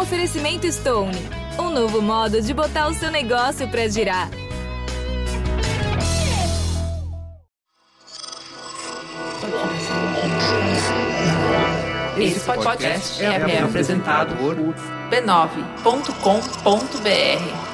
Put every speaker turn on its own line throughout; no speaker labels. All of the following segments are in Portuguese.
Oferecimento Stone. Um novo modo de botar o seu negócio para girar.
Esse podcast é, é apresentado por b9.com.br.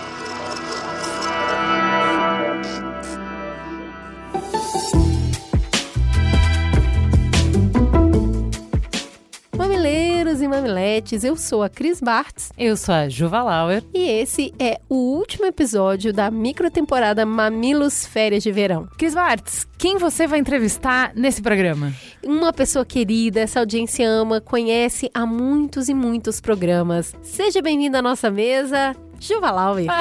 Mamiletes, eu sou a Cris Bartz
Eu sou a Juva Lauer.
e esse é o último episódio da microtemporada Mamilos Férias de Verão.
Cris Bartz, quem você vai entrevistar nesse programa?
Uma pessoa querida, essa audiência ama, conhece há muitos e muitos programas. Seja bem-vindo à nossa mesa, Juva Lauer.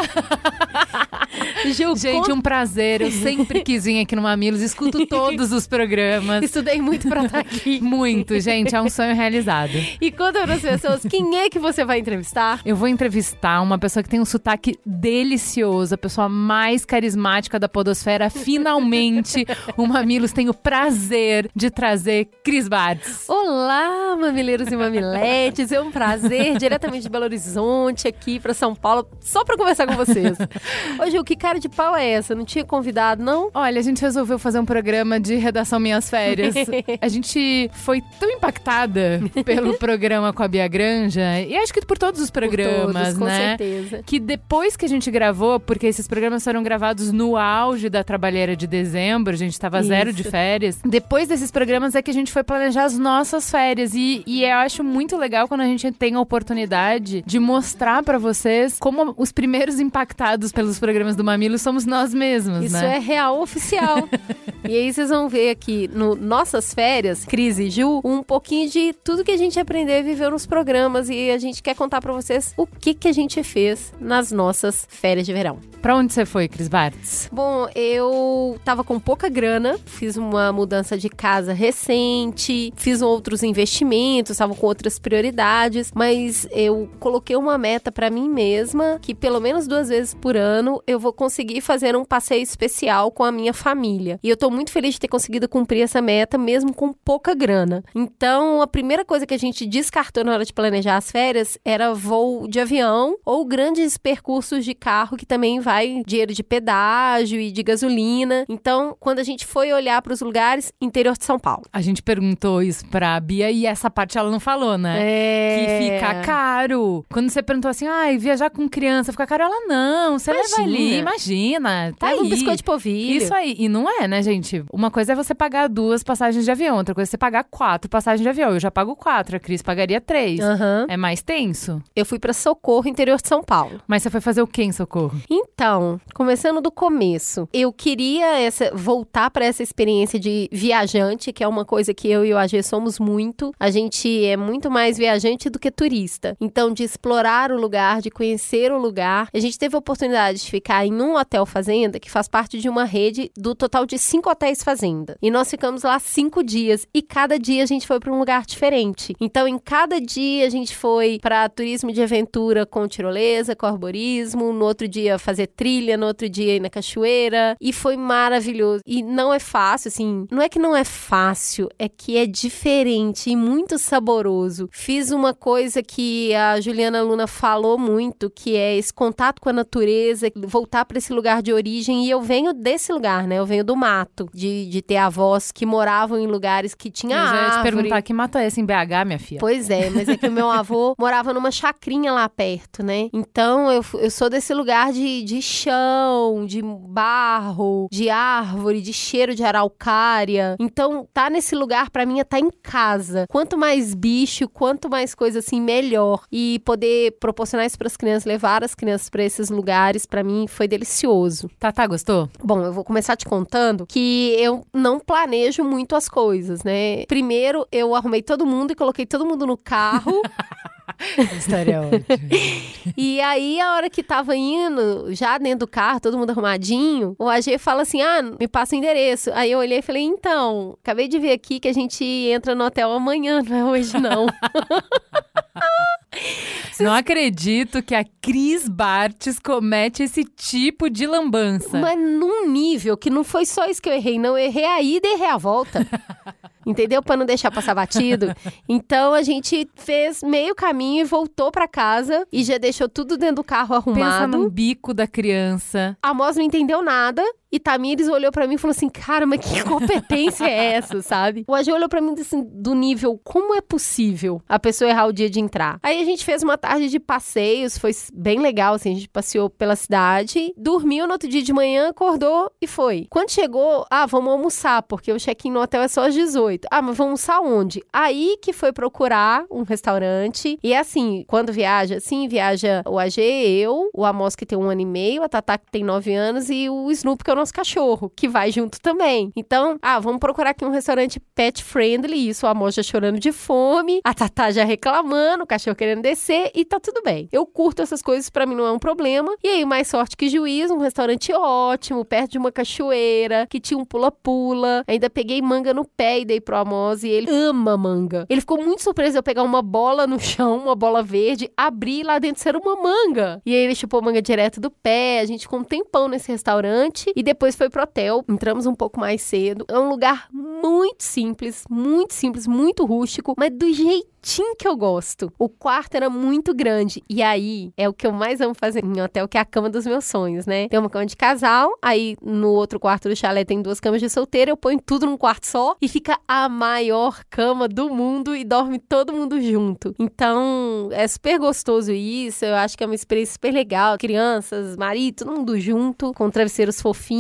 Ju,
Gente, um prazer. Eu sempre quis vir aqui no Mamilos, escuto todos os programas.
estudei muito pra estar aqui.
Muito, gente, é um sonho realizado.
E conta para as pessoas quem é que você vai entrevistar.
Eu vou entrevistar uma pessoa que tem um sotaque delicioso, a pessoa mais carismática da podosfera. Finalmente, o Mamilos tem o prazer de trazer Cris Bartz.
Olá, mamileiros e mamiletes. É um prazer diretamente de Belo Horizonte aqui para São Paulo, só para conversar com vocês. Ô, Gil, que cara de pau é essa? Não tinha convidado, não?
Olha, a gente resolveu fazer um programa de redação Minhas Férias. A gente foi tão impactada pelo programa com a Bia Granja, e acho que por todos os programas,
todos, com
né?
certeza.
Que depois que a gente gravou, porque esses programas foram gravados no auge da trabalheira de dezembro, a gente tava zero de
Isso.
férias. Depois desses programas é que a gente foi planejar as nossas férias. E, e eu acho muito legal quando a gente tem a oportunidade de mostrar pra vocês como os primeiros impactados pelos programas do Mamilo somos nós mesmos,
Isso
né?
é real oficial. e aí vocês vão ver aqui no Nossas Férias, Cris e Ju, um pouquinho de tudo que a gente aprendeu e viveu nos programas. E a gente quer contar pra vocês o que, que a gente fez nas nossas férias de verão.
Pra onde você foi, Cris Bartz?
Bom, eu tava com pouca grana, fiz uma mudança de casa recente, fiz outros investimentos, tava com outras prioridades, mas eu coloquei uma meta pra mim mesma que pelo menos duas vezes por ano eu vou conseguir fazer um passeio especial com a minha família. E eu tô muito feliz de ter conseguido cumprir essa meta mesmo com pouca grana. Então, a primeira coisa que a gente descartou na hora de planejar as férias era voo de avião ou grandes percursos de carro que também vai dinheiro de pedágio e de gasolina. Então, quando a gente foi olhar para os lugares, interior de São Paulo.
A gente perguntou isso pra Bia e essa parte ela não falou, né?
É.
Que fica caro. Quando você perguntou assim, ai, viajar com criança fica caro, ela não, você leva
Imagina.
ali, imagina. Tá
Leva
aí.
um biscoito de polvilho.
Isso aí. E não é, né, gente? Uma coisa é você pagar duas passagens de avião, outra coisa é você pagar quatro passagens de avião. Eu já pago quatro, a Cris pagaria três.
Aham.
É mais tenso.
Eu fui para Socorro, interior de São Paulo.
Mas você foi fazer o quê em Socorro?
Então, começando do começo, eu queria essa, voltar para essa experiência de viajante, que é uma coisa que eu e o AG somos muito. A gente é muito mais viajante do que turista. Então, de explorar o lugar, de conhecer o lugar. A gente teve a oportunidade de ficar em um hotel fazenda que faz parte de uma rede do total de cinco hotéis fazenda. E nós ficamos lá cinco dias e cada dia a gente foi para um lugar diferente. Então, em cada dia a gente foi para turismo de aventura com tirolesa, com arborismo, no outro dia fazer trilha, no outro dia ir na cachoeira e foi maravilhoso. E não é fácil, assim, não é que não é fácil, é que é diferente e muito saboroso. Fiz uma coisa que a Juliana Luna falou muito, que é esse contato com a natureza, voltar para esse lugar de origem. E eu venho desse lugar, né? Eu venho do mato, de, de ter avós que moravam em lugares que tinha
eu já ia te perguntar que mato é esse em BH, minha filha?
Pois é, mas é que o meu avô morava numa chacrinha lá perto, né? Então eu, eu sou desse lugar de, de chão, de barro, de árvore, de cheiro de araucária. Então tá nesse lugar pra mim é tá em casa. Quanto mais bicho, quanto mais coisa assim, melhor. E poder proporcionar isso pras crianças, levar as crianças pra esses lugares, pra mim foi delicioso.
Tatá, gostou?
Bom, eu vou começar te contando que eu não planejo muito as coisas, né? Primeiro, eu arrumei todo mundo e coloquei todo mundo no carro.
História ótima.
e aí, a hora que tava indo, já dentro do carro, todo mundo arrumadinho, o AG fala assim: ah, me passa o endereço. Aí eu olhei e falei: então, acabei de ver aqui que a gente entra no hotel amanhã, não é hoje não.
Não acredito que a Cris Bartes comete esse tipo de lambança.
Mas num nível que não foi só isso que eu errei, não. Eu errei a ida e errei a volta. entendeu? Pra não deixar passar batido. Então a gente fez meio caminho e voltou pra casa e já deixou tudo dentro do carro
Pensa
arrumado.
no bico da criança.
A Moz não entendeu nada. E Tamires olhou pra mim e falou assim: Cara, mas que competência é essa, sabe? O AG olhou pra mim assim, do nível: Como é possível a pessoa errar o dia de entrar? Aí a gente fez uma tarde de passeios, foi bem legal, assim. A gente passeou pela cidade, dormiu no outro dia de manhã, acordou e foi. Quando chegou, ah, vamos almoçar, porque o check-in no hotel é só às 18. Ah, mas vamos almoçar onde? Aí que foi procurar um restaurante. E é assim, quando viaja, assim, viaja o AG, eu, o Amos que tem um ano e meio, a Tatá que tem nove anos e o Snoop que é o nosso cachorro, que vai junto também. Então, ah, vamos procurar aqui um restaurante pet friendly, isso, o Amos já chorando de fome, a Tatá já reclamando, o cachorro querendo descer e tá tudo bem. Eu curto essas coisas, pra mim não é um problema. E aí, mais sorte que juízo, um restaurante ótimo, perto de uma cachoeira, que tinha um pula-pula. Ainda peguei manga no pé e dei pro Amos e ele ama manga. Ele ficou muito surpreso eu pegar uma bola no chão, uma bola verde, abrir lá dentro era uma manga. E aí ele chupou manga direto do pé, a gente ficou um tempão nesse restaurante e depois foi pro hotel. Entramos um pouco mais cedo. É um lugar muito simples, muito simples, muito rústico, mas do jeitinho que eu gosto. O quarto era muito grande. E aí é o que eu mais amo fazer em hotel, que é a cama dos meus sonhos, né? Tem uma cama de casal, aí no outro quarto do chalé tem duas camas de solteiro, eu ponho tudo num quarto só e fica a maior cama do mundo e dorme todo mundo junto. Então, é super gostoso isso. Eu acho que é uma experiência super legal. Crianças, marido, todo mundo junto, com travesseiros fofinhos.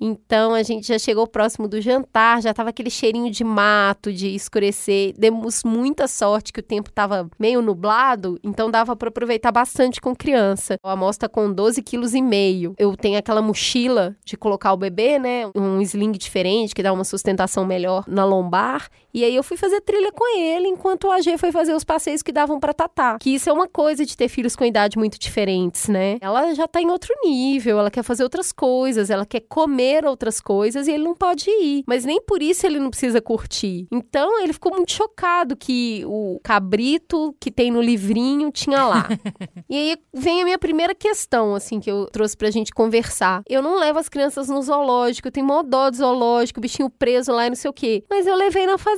Então, a gente já chegou próximo do jantar, já tava aquele cheirinho de mato, de escurecer. Demos muita sorte que o tempo tava meio nublado, então dava para aproveitar bastante com criança. A amostra com 12 quilos e meio. Eu tenho aquela mochila de colocar o bebê, né? Um sling diferente que dá uma sustentação melhor na lombar. E aí eu fui fazer trilha com ele, enquanto o AG foi fazer os passeios que davam para Tatá. Que isso é uma coisa de ter filhos com idade muito diferentes, né? Ela já tá em outro nível, ela quer fazer outras coisas, ela quer comer outras coisas e ele não pode ir. Mas nem por isso ele não precisa curtir. Então ele ficou muito chocado que o cabrito que tem no livrinho tinha lá. e aí vem a minha primeira questão, assim, que eu trouxe pra gente conversar. Eu não levo as crianças no zoológico, eu tenho mó dó do zoológico, bichinho preso lá e não sei o quê. Mas eu levei na fazenda.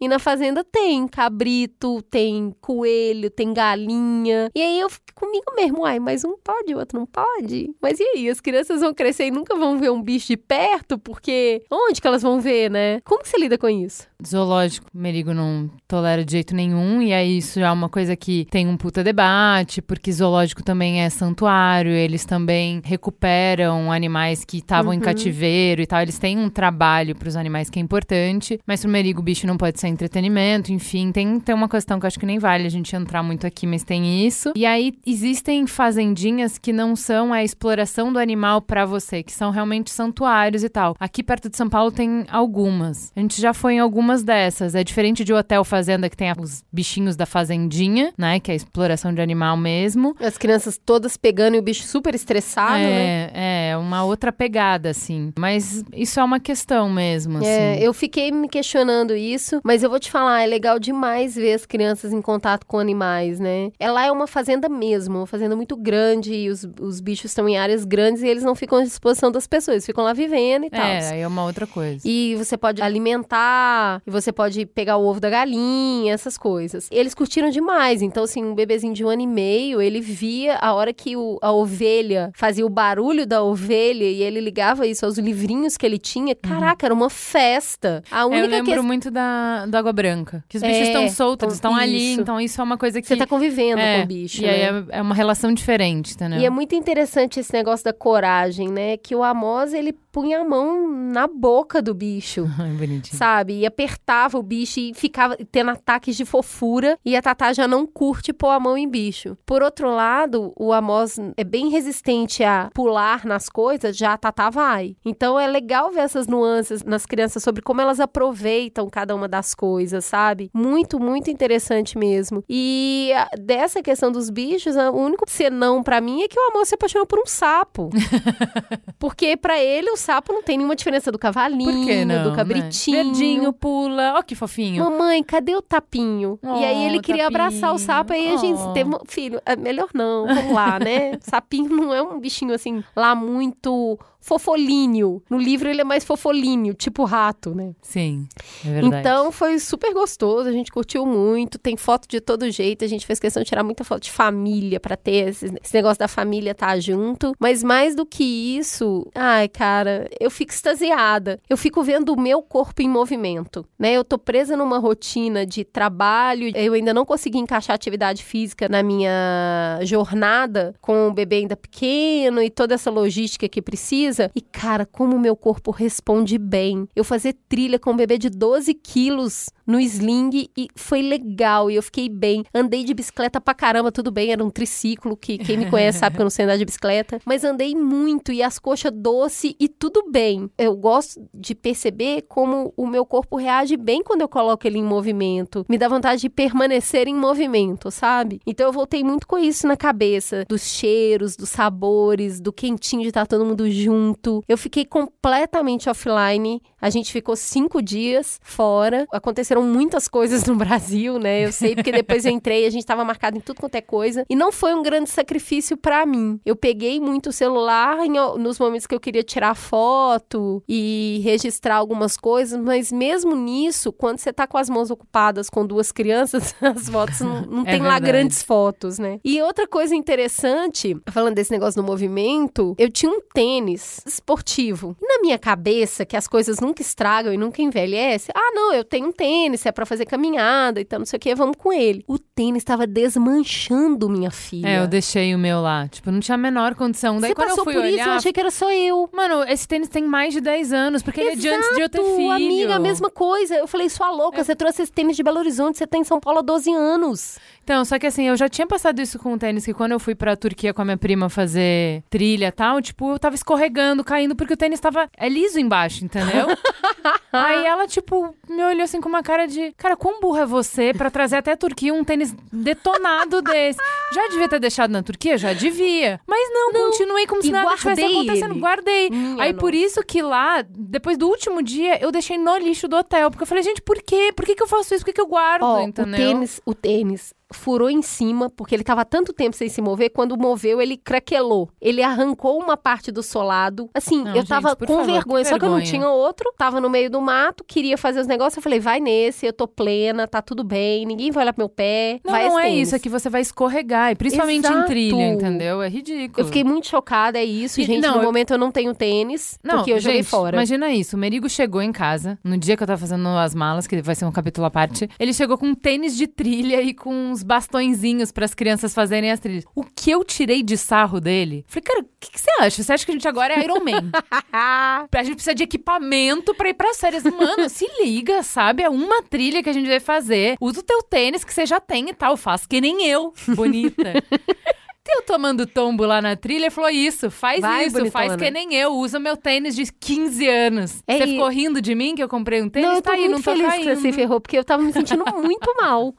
E na fazenda tem cabrito, tem coelho, tem galinha. E aí eu fico comigo mesmo, ai, mas um pode, o outro não pode. Mas e aí? As crianças vão crescer e nunca vão ver um bicho de perto, porque onde que elas vão ver, né? Como que você lida com isso?
Zoológico, Merigo não tolera de jeito nenhum, e aí isso é uma coisa que tem um puta debate, porque zoológico também é santuário, eles também recuperam animais que estavam em
Uhum.
cativeiro e tal, eles têm um trabalho pros animais que é importante, mas pro Merigo bicho não pode ser entretenimento, enfim, tem, tem uma questão que eu acho que nem vale a gente entrar muito aqui, mas tem isso. E aí existem fazendinhas que não são a exploração do animal pra você, que são realmente santuários e tal. Aqui perto de São Paulo tem algumas. A gente já foi em algumas dessas. É diferente de hotel fazenda que tem os bichinhos da fazendinha, né, que é a exploração de animal mesmo.
As crianças todas pegando e o bicho super estressado, né?
é, é uma outra pegada assim. Mas isso é uma questão mesmo, assim.
É, eu fiquei me questionando isso, mas eu vou te falar, é legal demais ver as crianças em contato com animais, né? Ela é uma fazenda mesmo, uma fazenda muito grande, e os, os bichos estão em áreas grandes e eles não ficam à disposição das pessoas, eles ficam lá vivendo e tal.
É, é uma outra coisa.
E você pode alimentar, e você pode pegar o ovo da galinha, essas coisas. Eles curtiram demais. Então, assim, um bebezinho de um ano e meio, ele via a hora que o- a ovelha fazia o barulho da ovelha e ele ligava isso aos livrinhos que ele tinha. Caraca, era uma festa. A
É,
única
eu lembro
questão.
muito da, da água branca. Que os bichos
É,
estão soltos, eles estão ali. Então isso é uma coisa que...
Você tá convivendo
é,
com o bicho,
E aí
né?
é, é uma relação diferente, entendeu?
E é muito interessante esse negócio da coragem, né? Que o Amos, ele punha a mão na boca do bicho.
Ai, bonitinho.
sabe? E apertava o bicho e ficava tendo ataques de fofura. E a Tatá já não curte pôr a mão em bicho. Por outro lado, o Amos é bem resistente a pular nas coisas, já a Tatá vai. Então é legal ver essas nuances nas crianças sobre como elas aproveitam cada uma das coisas, sabe? Muito, muito interessante mesmo. E a- dessa questão dos bichos, o único senão pra mim é que o Amos se apaixonou por um sapo. Porque pra ele o sapo não tem nenhuma diferença do cavalinho,
não?
do
né?
cabritinho.
Verdinho, pula. Ó que fofinho.
Mamãe, cadê o tapinho? e aí
Oh,
ele queria
tapinho.
abraçar o sapo, aí a gente
Oh.
teve, filho, é melhor não, vamos lá, né? Sapinho não é um bichinho assim, lá muito fofolíneo. No livro ele é mais fofolíneo, tipo rato, né?
Sim, é verdade.
Então foi super gostoso, a gente curtiu muito, tem foto de todo jeito, a gente fez questão de tirar muita foto de família pra ter esse, esse negócio da família estar junto. Mas mais do que isso, ai, cara, eu fico extasiada. Eu fico vendo o meu corpo em movimento, né? Eu tô presa numa rotina de trabalho, eu ainda não consegui encaixar atividade física na minha jornada com o bebê ainda pequeno e toda essa logística que precisa. E, cara, como o meu corpo responde bem. Eu fazer trilha com um bebê de 12 quilos no sling e foi legal e eu fiquei bem. Andei de bicicleta pra caramba, tudo bem, era um triciclo que quem me conhece sabe que eu não sei andar de bicicleta, mas andei muito e as coxas doce e tudo bem. Eu gosto de perceber como o meu corpo reage bem quando eu coloco ele em movimento. Me dá vontade de permanecer em movimento, sabe? Então eu voltei muito com isso na cabeça, dos cheiros, dos sabores, do quentinho de estar todo mundo junto. Eu fiquei completamente offline. A gente ficou cinco dias fora. Aconteceram muitas coisas no Brasil, né? Eu sei porque depois eu entrei, a gente tava marcado em tudo quanto é coisa. E não foi um grande sacrifício pra mim. Eu peguei muito o celular em- nos momentos que eu queria tirar foto e registrar algumas coisas, mas mesmo nisso, quando você tá com as mãos ocupadas com duas crianças, as fotos não, não
É
tem lá
verdade.
grandes fotos, né? E outra coisa interessante, falando desse negócio do movimento, eu tinha um tênis esportivo. E na minha cabeça, que as coisas nunca estragam e nunca envelhecem, ah, não, eu tenho um tênis, é pra fazer caminhada, então não sei o que, vamos com ele. O tênis tava desmanchando minha filha.
É, eu deixei o meu lá. Tipo, não tinha a menor condição. Daí
Você
quando eu
passou
fui
por
olhar.
isso, eu achei que era só eu.
Mano, esse tênis tem mais de 10 anos, porque ele é de antes de eu ter
Exato,
filho.
amiga, a mesma coisa. Eu falei, sua louca, você trouxe esse tênis de Belo Horizonte, você tá em São Paulo há 12 anos.
Então, só que assim, eu já tinha passado isso com o tênis, que quando eu fui pra Turquia com a minha prima fazer trilha e tal, tipo, eu tava escorregando, caindo, porque o tênis tava é liso embaixo, entendeu? Aí ela, tipo, me olhou assim com uma cara de, cara, quão burra é você pra trazer até a Turquia um tênis detonado desse? Já devia ter deixado na Turquia? Já devia. Mas não, continuei como se nada tivesse acontecendo.
ele.
Guardei.
Minha
Aí por isso que lá, depois do último dia, eu deixei no lixo do hotel. Porque eu falei, gente, por quê? Por que, que eu faço isso? Por que, que eu guardo? Entendeu?
o tênis, o tênis furou em cima, porque ele tava há tanto tempo sem se mover, quando moveu, ele craquelou. Ele arrancou uma parte do solado. Assim,
Não,
eu
gente,
tava
por
com
favor,
vergonha, só que eu não
vergonha.
tinha outro. Tava no meio do mato, queria fazer os negócios. Eu falei, vai nesse, eu tô plena, tá tudo bem, ninguém vai olhar pro meu pé.
Não, não é
tênis.
isso, é que você vai escorregar, e principalmente em
Exato.
trilha, entendeu? É ridículo.
Eu fiquei muito chocada, é isso,
E-
gente.
não,
no
eu-
momento eu não tenho tênis,
Não,
porque eu joguei
gente,
fora.
Imagina isso. O Merigo chegou em casa, no dia que eu tava fazendo as malas, que vai ser um capítulo à parte. Ele chegou com um tênis de trilha e com uns bastõezinhos pras crianças fazerem as trilhas. O que eu tirei de sarro dele? Falei, cara, o que, que você acha? Você acha que a gente agora é Iron Man? a gente precisa de equipamento pra ir pras férias. Mano, se liga, sabe? É uma trilha que a gente vai fazer. Usa o teu tênis que você já tem e tal. Faz que nem eu, bonita. Eu tomando tombo lá na trilha, ele falou isso, faz
Vai,
isso,
bonitona.
faz que nem eu, usa meu tênis de 15 anos.
É,
você
e-
ficou rindo de mim que eu comprei um tênis?
Não, eu tô
tá aí,
muito
não tô
feliz
caindo.
que você se ferrou, porque eu tava me sentindo muito mal.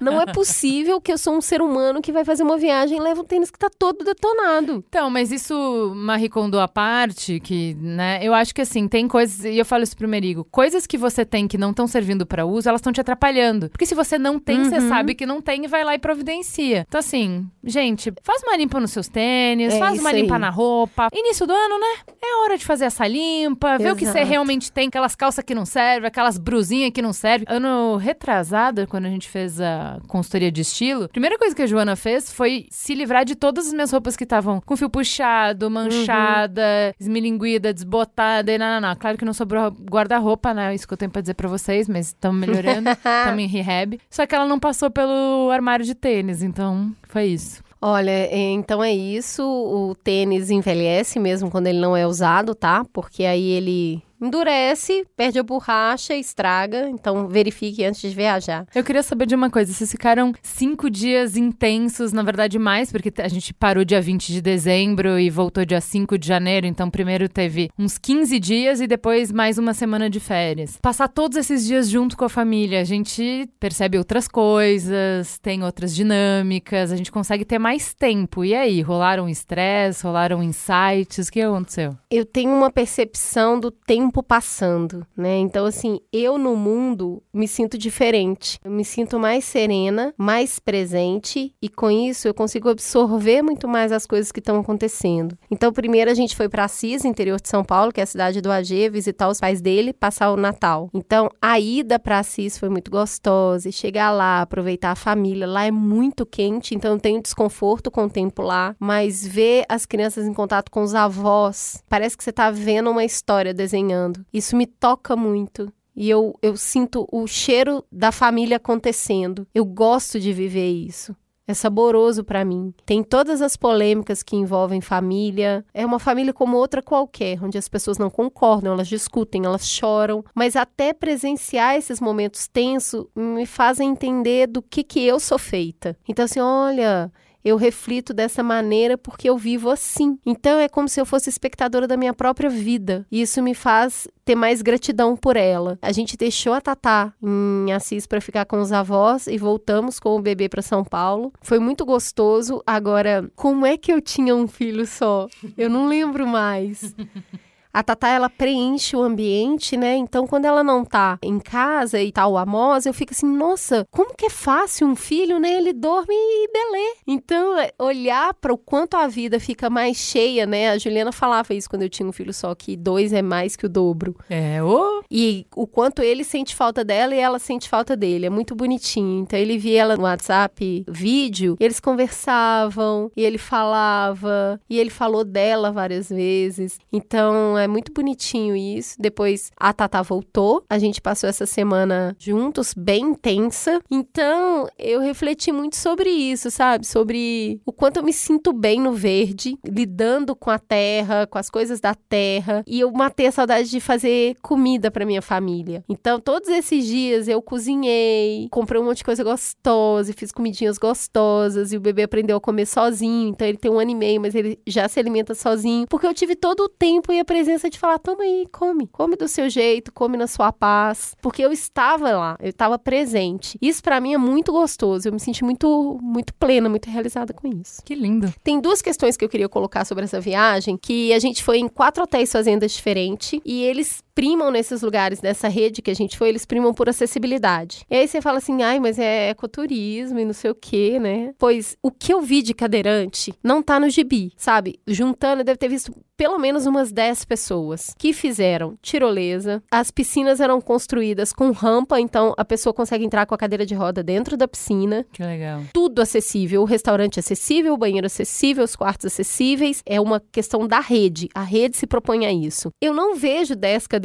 Não é possível que eu sou um ser humano que vai fazer uma viagem e leva um tênis que tá todo detonado.
Então, mas isso, Marie Kondo à parte, que, né, eu acho que assim, tem coisas, e eu falo isso pro Merigo, coisas que você tem que não estão servindo pra uso, elas estão te atrapalhando. Porque se você não tem, você
Uhum.
sabe que não tem e vai lá e providencia. Então, assim, gente, faz uma limpa nos seus tênis,
É
faz uma limpa
aí.
na roupa. Início do ano, né? É hora de fazer essa limpa, ver o que você
Exato.
realmente tem, aquelas calças que não servem, aquelas brusinhas que não servem. Ano retrasado, quando a gente fez a consultoria de estilo, a primeira coisa que a Joana fez foi se livrar de todas as minhas roupas que estavam com fio puxado, manchada, esmilinguida, desbotada e não, não, não. Claro que não sobrou guarda-roupa, né? Isso que eu tenho pra dizer pra vocês, mas estamos melhorando, estamos em rehab. Só que ela não passou pelo armário de tênis, então foi isso.
Olha, é, então é isso. O tênis envelhece mesmo quando ele não é usado, tá? Porque aí ele endurece, perde a borracha, estraga. Então verifique antes de viajar.
Eu queria saber de uma coisa. Vocês ficaram cinco dias intensos, na verdade mais, porque a gente parou dia 20 de dezembro e voltou dia 5 de janeiro. Então primeiro teve uns 15 dias e depois mais uma semana de férias. Passar todos esses dias junto com a família, a gente percebe outras coisas, tem outras dinâmicas, a gente consegue ter mais tempo. E aí, rolaram estresse, rolaram insights? O que aconteceu?
Eu tenho uma percepção do tempo passando, né? Então, assim, eu no mundo me sinto diferente. Eu me sinto mais serena, mais presente e com isso eu consigo absorver muito mais as coisas que estão acontecendo. Então, primeiro a gente foi para Assis, interior de São Paulo, que é a cidade do AG, visitar os pais dele, passar o Natal. Então, a ida para Assis foi muito gostosa, e chegar lá, aproveitar a família, lá é muito quente, então eu tenho desconforto com o tempo lá, mas ver as crianças em contato com os avós, parece que você está vendo uma história desenhando. Isso me toca muito. E eu, eu sinto o cheiro da família acontecendo. Eu gosto de viver isso. É saboroso para mim. Tem todas as polêmicas que envolvem família. É uma família como outra qualquer, onde as pessoas não concordam, elas discutem, elas choram. Mas até presenciar esses momentos tensos me fazem entender do que, que eu sou feita. Então, assim, olha, eu reflito dessa maneira porque eu vivo assim. Então é como se eu fosse espectadora da minha própria vida. E isso me faz ter mais gratidão por ela. A gente deixou a Tatá em Assis para ficar com os avós e voltamos com o bebê para São Paulo. Foi muito gostoso. Agora, como é que eu tinha um filho só? Eu não lembro mais. A Tatá, ela preenche o ambiente, né? Então, quando ela não tá em casa e tá o Amos, eu fico assim, nossa, como que é fácil um filho, né? Ele dorme e belê. Então, é, olhar para o quanto a vida fica mais cheia, né? A Juliana falava isso quando eu tinha um filho só, que dois é mais que o dobro.
É, ô!
E o quanto ele sente falta dela e ela sente falta dele. É muito bonitinho. Então, ele via ela no WhatsApp, vídeo, eles conversavam, e ele falava, e ele falou dela várias vezes. Então, é muito bonitinho isso. Depois a Tata voltou, a gente passou essa semana juntos, bem intensa. Então eu refleti muito sobre isso, sabe? Sobre o quanto eu me sinto bem no verde, lidando com a terra, com as coisas da terra. E eu matei a saudade de fazer comida para minha família. Então todos esses dias eu cozinhei, comprei um monte de coisa gostosa, fiz comidinhas gostosas e o bebê aprendeu a comer sozinho. Então ele tem um ano e meio, mas ele já se alimenta sozinho, porque eu tive todo o tempo e a presença presença de falar: toma aí, come. Come do seu jeito, come na sua paz. Porque eu estava lá, eu estava presente. Isso para mim é muito gostoso. Eu me senti muito, muito plena, muito realizada com isso.
Que lindo.
Tem duas questões que eu queria colocar sobre essa viagem: que a gente foi em quatro hotéis fazendas diferentes e eles primam nesses lugares dessa rede que a gente foi, eles primam por acessibilidade. E aí você fala assim, ai, mas é ecoturismo e não sei o quê, né? Pois o que eu vi de cadeirante não tá no gibi, sabe? Juntando, eu deve ter visto pelo menos umas 10 pessoas que fizeram tirolesa. As piscinas eram construídas com rampa, então a pessoa consegue entrar com a cadeira de roda dentro da piscina.
Que legal.
Tudo acessível, o restaurante acessível, o banheiro acessível, os quartos acessíveis. É uma questão da rede. A rede se propõe a isso. Eu não vejo 10 cadeirantes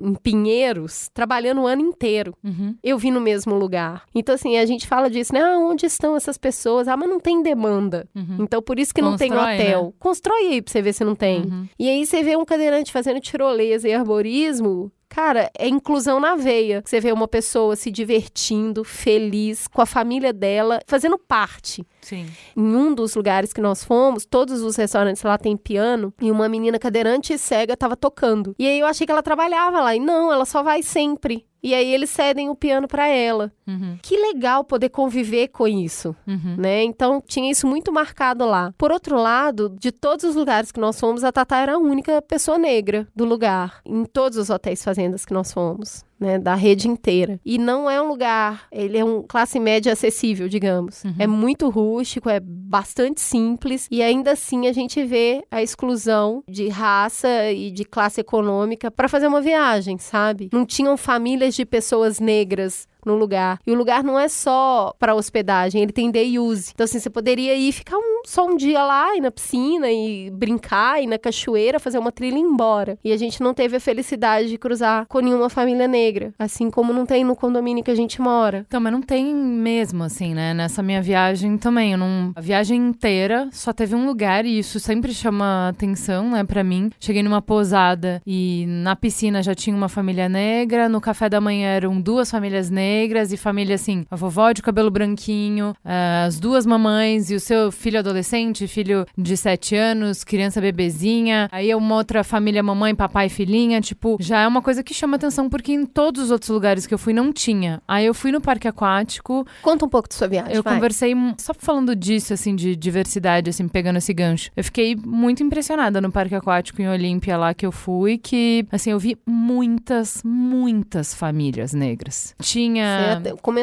em Pinheiros trabalhando o ano inteiro.
Uhum.
Eu vi no mesmo lugar. Então, assim, a gente fala disso, né? Ah, onde estão essas pessoas? Ah, mas não tem demanda.
Uhum.
Então, por isso que não tem
Constrói,
hotel.
né?
Constrói aí pra você ver se não tem.
Uhum.
E aí você vê um cadeirante fazendo tirolesa e arborismo. Cara, é inclusão na veia. Você vê uma pessoa se divertindo, feliz, com a família dela, fazendo parte.
Sim.
Em um dos lugares que nós fomos, todos os restaurantes lá tem piano, e uma menina cadeirante e cega tava tocando. E aí eu achei que ela trabalhava lá, e não, ela só vai sempre. E aí eles cedem o piano para ela.
Uhum.
Que legal poder conviver com isso,
Uhum.
né? Então tinha isso muito marcado lá. Por outro lado, de todos os lugares que nós fomos, a Tatá era a única pessoa negra do lugar, em todos os hotéis fazendas que nós fomos. Né, da rede inteira. E não é um lugar, ele é um classe média acessível, digamos.
Uhum.
É muito rústico, é bastante simples e ainda assim a gente vê a exclusão de raça e de classe econômica para fazer uma viagem, sabe? Não tinham famílias de pessoas negras no lugar. E o lugar não é só para hospedagem, ele tem day use. Então, assim, você poderia ir ficar um só um dia lá, ir na piscina e brincar, ir na cachoeira, fazer uma trilha e ir embora. E a gente não teve a felicidade de cruzar com nenhuma família negra, assim como não tem no condomínio que a gente mora.
Então, mas não tem mesmo, assim, né? Nessa minha viagem também. Não... A viagem inteira só teve um lugar e isso sempre chama atenção, né, pra mim. Cheguei numa pousada e na piscina já tinha uma família negra, no café da manhã eram duas famílias negras e família, assim, a vovó de cabelo branquinho, eh, as duas mamães e o seu filho adolescente, filho de sete anos, criança bebezinha. Aí é uma outra família, mamãe, papai, filhinha. Tipo, já é uma coisa que chama atenção porque em todos os outros lugares que eu fui não tinha. Aí eu fui no parque aquático.
Conta um pouco da sua viagem.
Eu
vai.
conversei, só falando disso, assim, de diversidade, assim, pegando esse gancho. Eu fiquei muito impressionada no parque aquático em Olímpia lá que eu fui, que, assim, eu vi muitas, muitas famílias negras. Tinha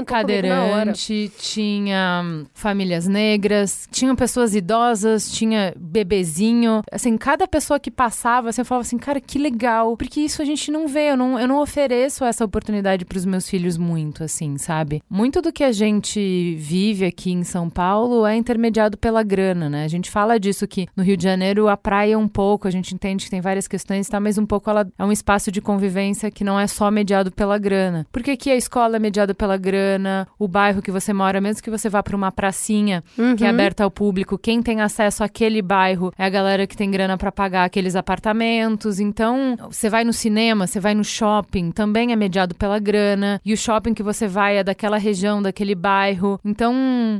Hora.
cadeirante, tinha hum, famílias negras, tinha pessoas idosas, tinha bebezinho. Assim, cada pessoa que passava, assim, eu falava assim, cara, que legal. Porque isso a gente não vê, eu não, eu não ofereço essa oportunidade pros meus filhos muito, assim, sabe? Muito do que a gente vive aqui em São Paulo é intermediado pela grana, né? A gente fala disso que no Rio de Janeiro a praia é um pouco, a gente entende que tem várias questões, tá? Mas um pouco ela é um espaço de convivência que não é só mediado pela grana. Porque aqui a escola é mediada pela grana, o bairro que você mora, mesmo que você vá para uma pracinha que é
Uhum.
aberta ao público, quem tem acesso àquele bairro é a galera que tem grana para pagar aqueles apartamentos. Então, você vai no cinema, você vai no shopping, também é mediado pela grana, e o shopping que você vai é daquela região, daquele bairro. Então,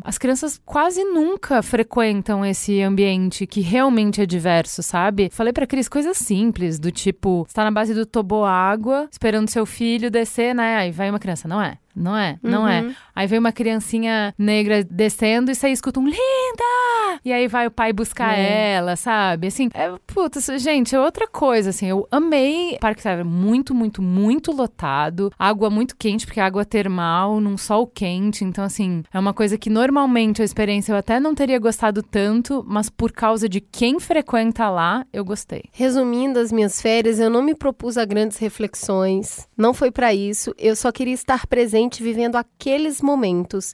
as crianças quase nunca frequentam esse ambiente que realmente é diverso, sabe? Falei pra Cris coisas simples, do tipo, você tá na base do toboágua, esperando seu filho descer, né? Aí vai uma criança, não é? Não é? Não é. Aí vem uma criancinha negra descendo e você escuta um linda! E aí vai o pai buscar
É.
ela, sabe? Assim, é, putz, gente, é outra coisa, assim. Eu amei. O parque estava muito, muito, muito lotado. Água muito quente, porque é água termal, num sol quente. Então, assim, é uma coisa que normalmente a experiência eu até não teria gostado tanto, mas por causa de quem frequenta lá, eu gostei.
Resumindo as minhas férias, eu não me propus a grandes reflexões. Não foi pra isso. Eu só queria estar presente vivendo aqueles momentos.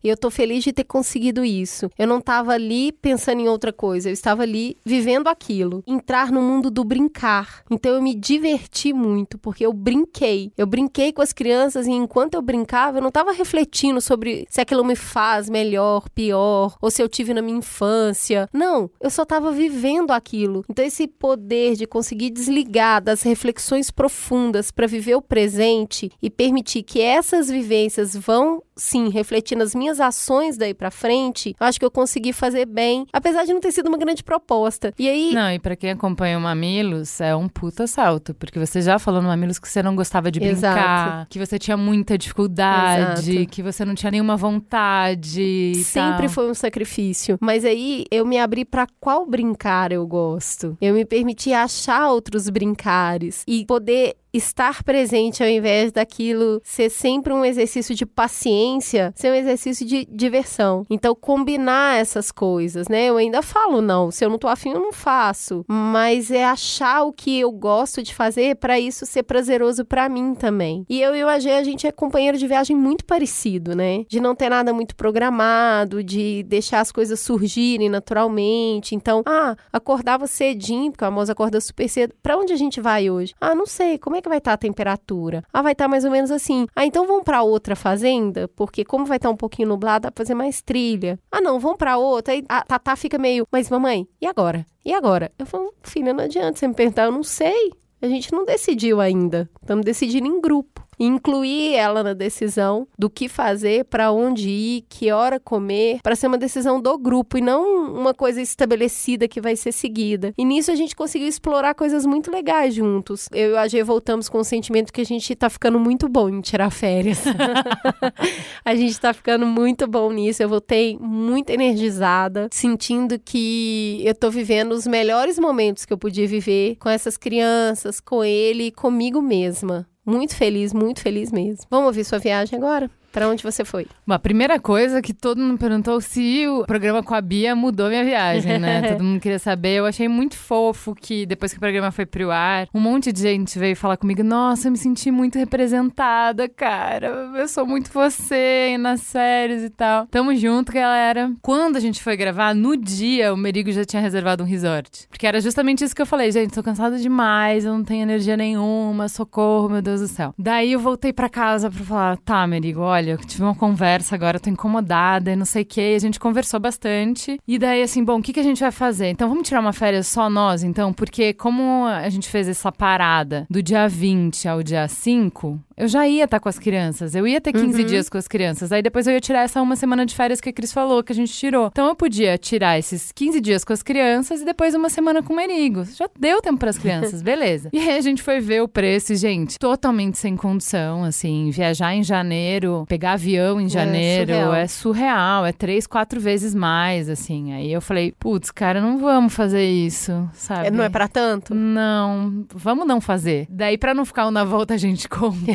E eu tô feliz de ter conseguido isso. Eu não tava ali pensando em outra coisa, eu estava ali vivendo aquilo. Entrar no mundo do brincar. Então eu me diverti muito, porque eu brinquei. Eu brinquei com as crianças e enquanto eu brincava, eu não tava refletindo sobre se aquilo me faz melhor, pior, ou se eu tive na minha infância. Não, eu só tava vivendo aquilo. Então esse poder de conseguir desligar das reflexões profundas para viver o presente e permitir que essas vivências vão sim refletir nas minhas ações daí pra frente, eu acho que eu consegui fazer bem, apesar de não ter sido uma grande proposta. E aí,
Não, e pra quem acompanha o Mamilos, é um puta salto, porque você já falou no Mamilos que você não gostava de brincar,
Exato.
que você tinha muita dificuldade,
Exato.
que você não tinha nenhuma vontade.
Sempre foi um sacrifício. Mas aí eu me abri pra qual brincar eu gosto. Eu me permiti achar outros brincares e poder estar presente ao invés daquilo ser sempre um exercício de paciência, ser um exercício de diversão. Então combinar essas coisas, né? Eu ainda falo não, se eu não tô afim eu não faço, mas é achar o que eu gosto de fazer pra isso ser prazeroso pra mim também. E eu e o AG a gente é companheiro de viagem muito parecido, né? De não ter nada muito programado, de deixar as coisas surgirem naturalmente. Então, ah, acordava cedinho, porque a moça acorda super cedo. Pra onde a gente vai hoje? Ah, não sei. Como é que vai estar a temperatura? Ah, vai estar mais ou menos assim. Ah, então vamos pra outra fazenda, porque como vai estar um pouquinho nublado, dá pra fazer mais trilha. Ah, não, vamos pra outra. Aí a Tatá fica meio, mas mamãe, e agora? E agora? Eu falo, filha, não adianta você me perguntar, eu não sei. A gente não decidiu ainda. Estamos decidindo em grupo. Incluir ela na decisão do que fazer, para onde ir, que hora comer, para ser uma decisão do grupo e não uma coisa estabelecida que vai ser seguida. E nisso a gente conseguiu explorar coisas muito legais juntos. Eu e o AG voltamos com o sentimento que a gente tá ficando muito bom em tirar férias. a gente tá ficando muito bom nisso. Eu voltei muito energizada, sentindo que eu tô vivendo os melhores momentos que eu podia viver com essas crianças, com ele e comigo mesma. Muito feliz, muito feliz mesmo. Vamos ouvir sua viagem agora? Pra onde você foi?
Bom, a primeira coisa que todo mundo perguntou se o programa com a Bia mudou minha viagem, né? todo mundo queria saber. Eu achei muito fofo que depois que o programa foi pro ar, um monte de gente veio falar comigo: Nossa, eu me senti muito representada, cara. Eu sou muito você nas séries e tal. Tamo junto, galera. Quando a gente foi gravar, no dia, o Merigo já tinha reservado um resort. Porque era justamente isso que eu falei, gente, tô cansada demais, eu não tenho energia nenhuma, socorro, meu Deus do céu. Daí eu voltei pra casa pra falar, tá, Merigo, olha, eu tive uma conversa agora, eu tô incomodada e não sei o que. A gente conversou bastante. E daí, assim, bom, o que, que a gente vai fazer? Então vamos tirar uma férias só nós, então? Porque como a gente fez essa parada do dia 20 ao dia 5, eu já ia estar com as crianças. Eu ia ter 15
Uhum.
dias com as crianças. Aí depois eu ia tirar essa uma semana de férias que a Cris falou, que a gente tirou. Então eu podia tirar esses 15 dias com as crianças e depois uma semana com o Merigo. Já deu tempo para as crianças, beleza. E aí a gente foi ver o preço e, gente, totalmente sem condição, assim. Viajar em janeiro, pegar avião em janeiro
surreal.
é surreal. É três, quatro vezes mais, assim. Aí eu falei, putz, cara, não vamos fazer isso, sabe?
É, Não é pra tanto?
Não, vamos não fazer. Daí, pra não ficar um na volta, a gente compra.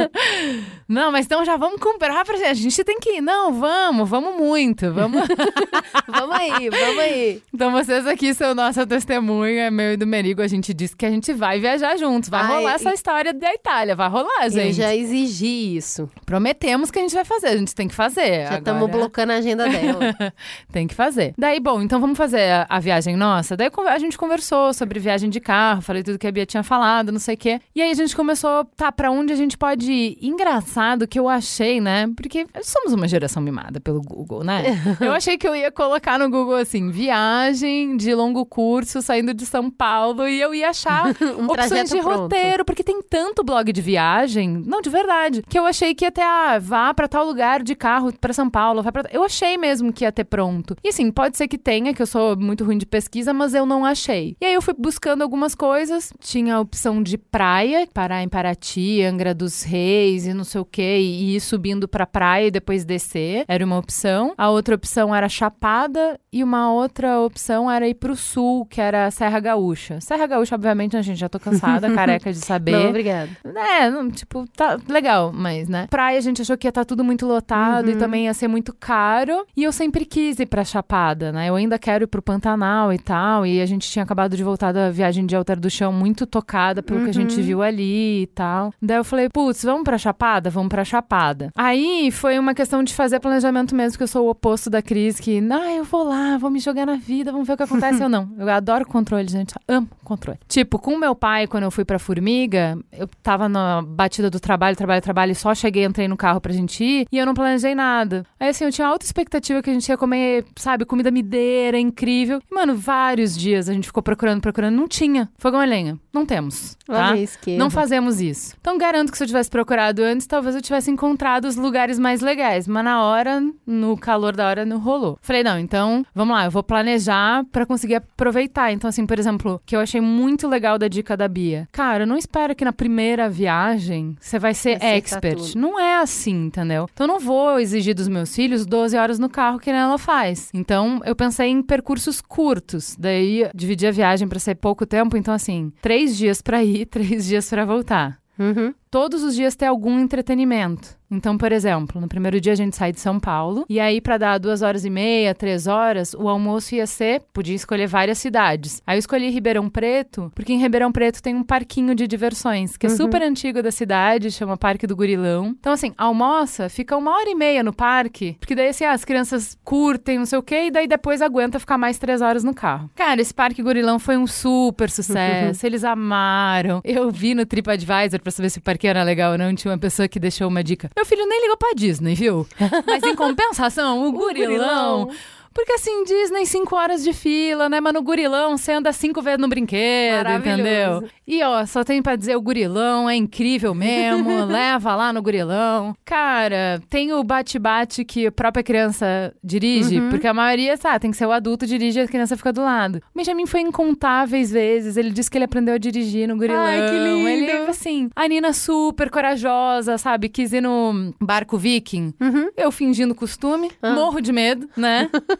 não, mas então já vamos comprar pra gente. A gente tem que ir. Não, vamos, vamos muito. Vamos.
vamos aí, vamos aí.
então, vocês aqui são nossa testemunha, meu e do Merigo. A gente disse que a gente vai viajar juntos. Vai
Ai,
rolar
e-
essa história da Itália. Vai rolar,
Eu
gente.
já exigi isso.
Prometemos que a gente vai fazer. A gente tem que fazer.
Já estamos
Agora-
blocando a agenda dela.
Tem que fazer. Daí, bom, então vamos fazer a, a viagem nossa. Daí a gente conversou sobre viagem de carro, falei tudo que a Bia tinha falado, não sei o quê. E aí a gente começou, tá, pra onde a gente pode ir? Engraçado que eu achei, né? Porque somos uma geração mimada pelo Google, né? eu achei que eu ia colocar no Google assim, viagem de longo curso saindo de São Paulo e eu ia achar
Um
opções de
pronto.
roteiro, porque tem tanto blog de viagem, não, de verdade, que eu achei que ia ter, ah, vá pra tal lugar de carro pra São Paulo, vai pra... Eu achei mesmo que ia ter pronto. E assim, pode ser que tenha, que eu sou muito ruim de pesquisa, mas eu não achei. E aí eu fui buscando algumas coisas, tinha a opção de praia, parar em Paraty, Angra dos Reis e não sei o que, e ir subindo pra praia e depois descer, era uma opção. A outra opção era Chapada e uma outra opção era ir pro sul, que era Serra Gaúcha. Serra Gaúcha, obviamente, a gente já tô cansada, careca de saber.
Não, obrigada.
É, tipo, tá legal, mas, né? Praia a gente achou que ia estar tudo muito lotado
Uhum.
e também ia ser muito caro. E eu sempre quis ir pra Chapada, né? Eu ainda quero ir pro Pantanal e tal. E a gente tinha acabado de voltar da viagem de Alter do Chão muito tocada pelo que a gente
Uhum.
viu ali e tal. Daí eu falei, putz, vamos pra Chapada? Vamos pra Chapada. Aí foi uma questão de fazer planejamento mesmo, que eu sou o oposto da Cris, que, ah, eu vou lá, vou me jogar na vida, vamos ver o que acontece. eu não. Eu adoro controle, gente. Amo controle. Tipo, com meu pai, quando eu fui pra Formiga, eu tava na batida do trabalho, trabalho, trabalho, e só cheguei, entrei no carro pra gente ir, e eu não planejei nada. Aí, assim, eu tinha alta expectativa que a gente ia comer, sabe, comida mineira, incrível. E, mano, vários dias a gente ficou procurando, procurando, não tinha. Fogão a lenha. Não temos, tá? Não fazemos isso. Então, garanto que se eu tivesse procurado antes, talvez eu tivesse encontrado os lugares mais legais. Mas na hora, no calor da hora, não rolou. Falei, não, então, vamos lá, eu vou planejar pra conseguir aproveitar. Então, assim, por exemplo, que eu achei muito legal da dica da Bia. Cara, não espera que na primeira viagem você vai ser
Acertar
expert.
tudo.
Não é assim, entendeu? Então, eu não vou exigir dos meus filhos 12 horas no carro que nem ela faz. Então, eu pensei em percursos curtos. Daí, dividi a viagem pra ser pouco tempo. Então, assim, três dias pra ir, três dias pra voltar
Uhum.
todos os dias ter algum entretenimento. Então, por exemplo, no primeiro dia a gente sai de São Paulo, e aí, pra dar duas horas e meia, três horas, o almoço ia ser, podia escolher várias cidades. Aí eu escolhi Ribeirão Preto, porque em Ribeirão Preto tem um parquinho de diversões, que é super antigo da cidade, chama Parque do Gurilão. Então, assim, almoça, fica uma hora e meia no parque, porque daí, assim, ah, as crianças curtem, não sei o quê, e daí depois aguenta ficar mais três horas no carro. Cara, esse Parque Gurilão foi um super sucesso, eles amaram. Eu vi no TripAdvisor pra saber se o parque era legal ou não, tinha uma pessoa que deixou uma dica. Meu filho nem ligou pra Disney, viu? Mas em compensação, o, gurilão. Porque assim, Disney, cinco horas de fila, né? Mas no gurilão você anda cinco vezes no brinquedo, entendeu? E ó, só tem pra dizer o gurilão, é incrível mesmo. leva lá no gurilão. Cara, tem o bate-bate que a própria criança dirige,
Uhum.
porque a maioria, tá, tem que ser o adulto dirige e a criança fica do lado. O Benjamin foi incontáveis vezes, ele disse que ele aprendeu a dirigir no gurilão.
Ai, que lindo.
Ele, assim, a Nina super corajosa, sabe? Quis ir no barco viking.
Uhum.
Eu fingindo costume,
Ah.
morro de medo, né?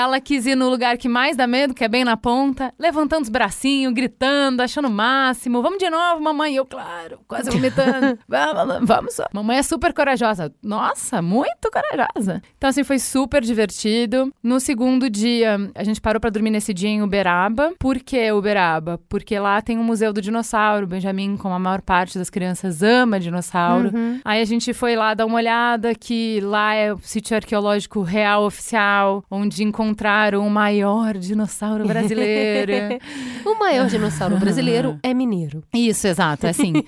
ela quis ir no lugar que mais dá medo, que é bem na ponta, levantando os bracinhos, gritando, achando o máximo. Vamos de novo, mamãe. Eu, claro, quase vomitando. vamos, vamos só. Mamãe é super corajosa. Nossa, muito corajosa. Então, assim, foi super divertido. No segundo dia, a gente parou pra dormir nesse dia em Uberaba. Por que Uberaba? Porque lá tem um museu do dinossauro. O Benjamin, como a maior parte das crianças, ama dinossauro. Aí a gente foi lá dar uma olhada, que lá é o sítio arqueológico real oficial, onde encontraram o maior dinossauro brasileiro.
O maior dinossauro brasileiro é mineiro.
Isso, exato, é assim.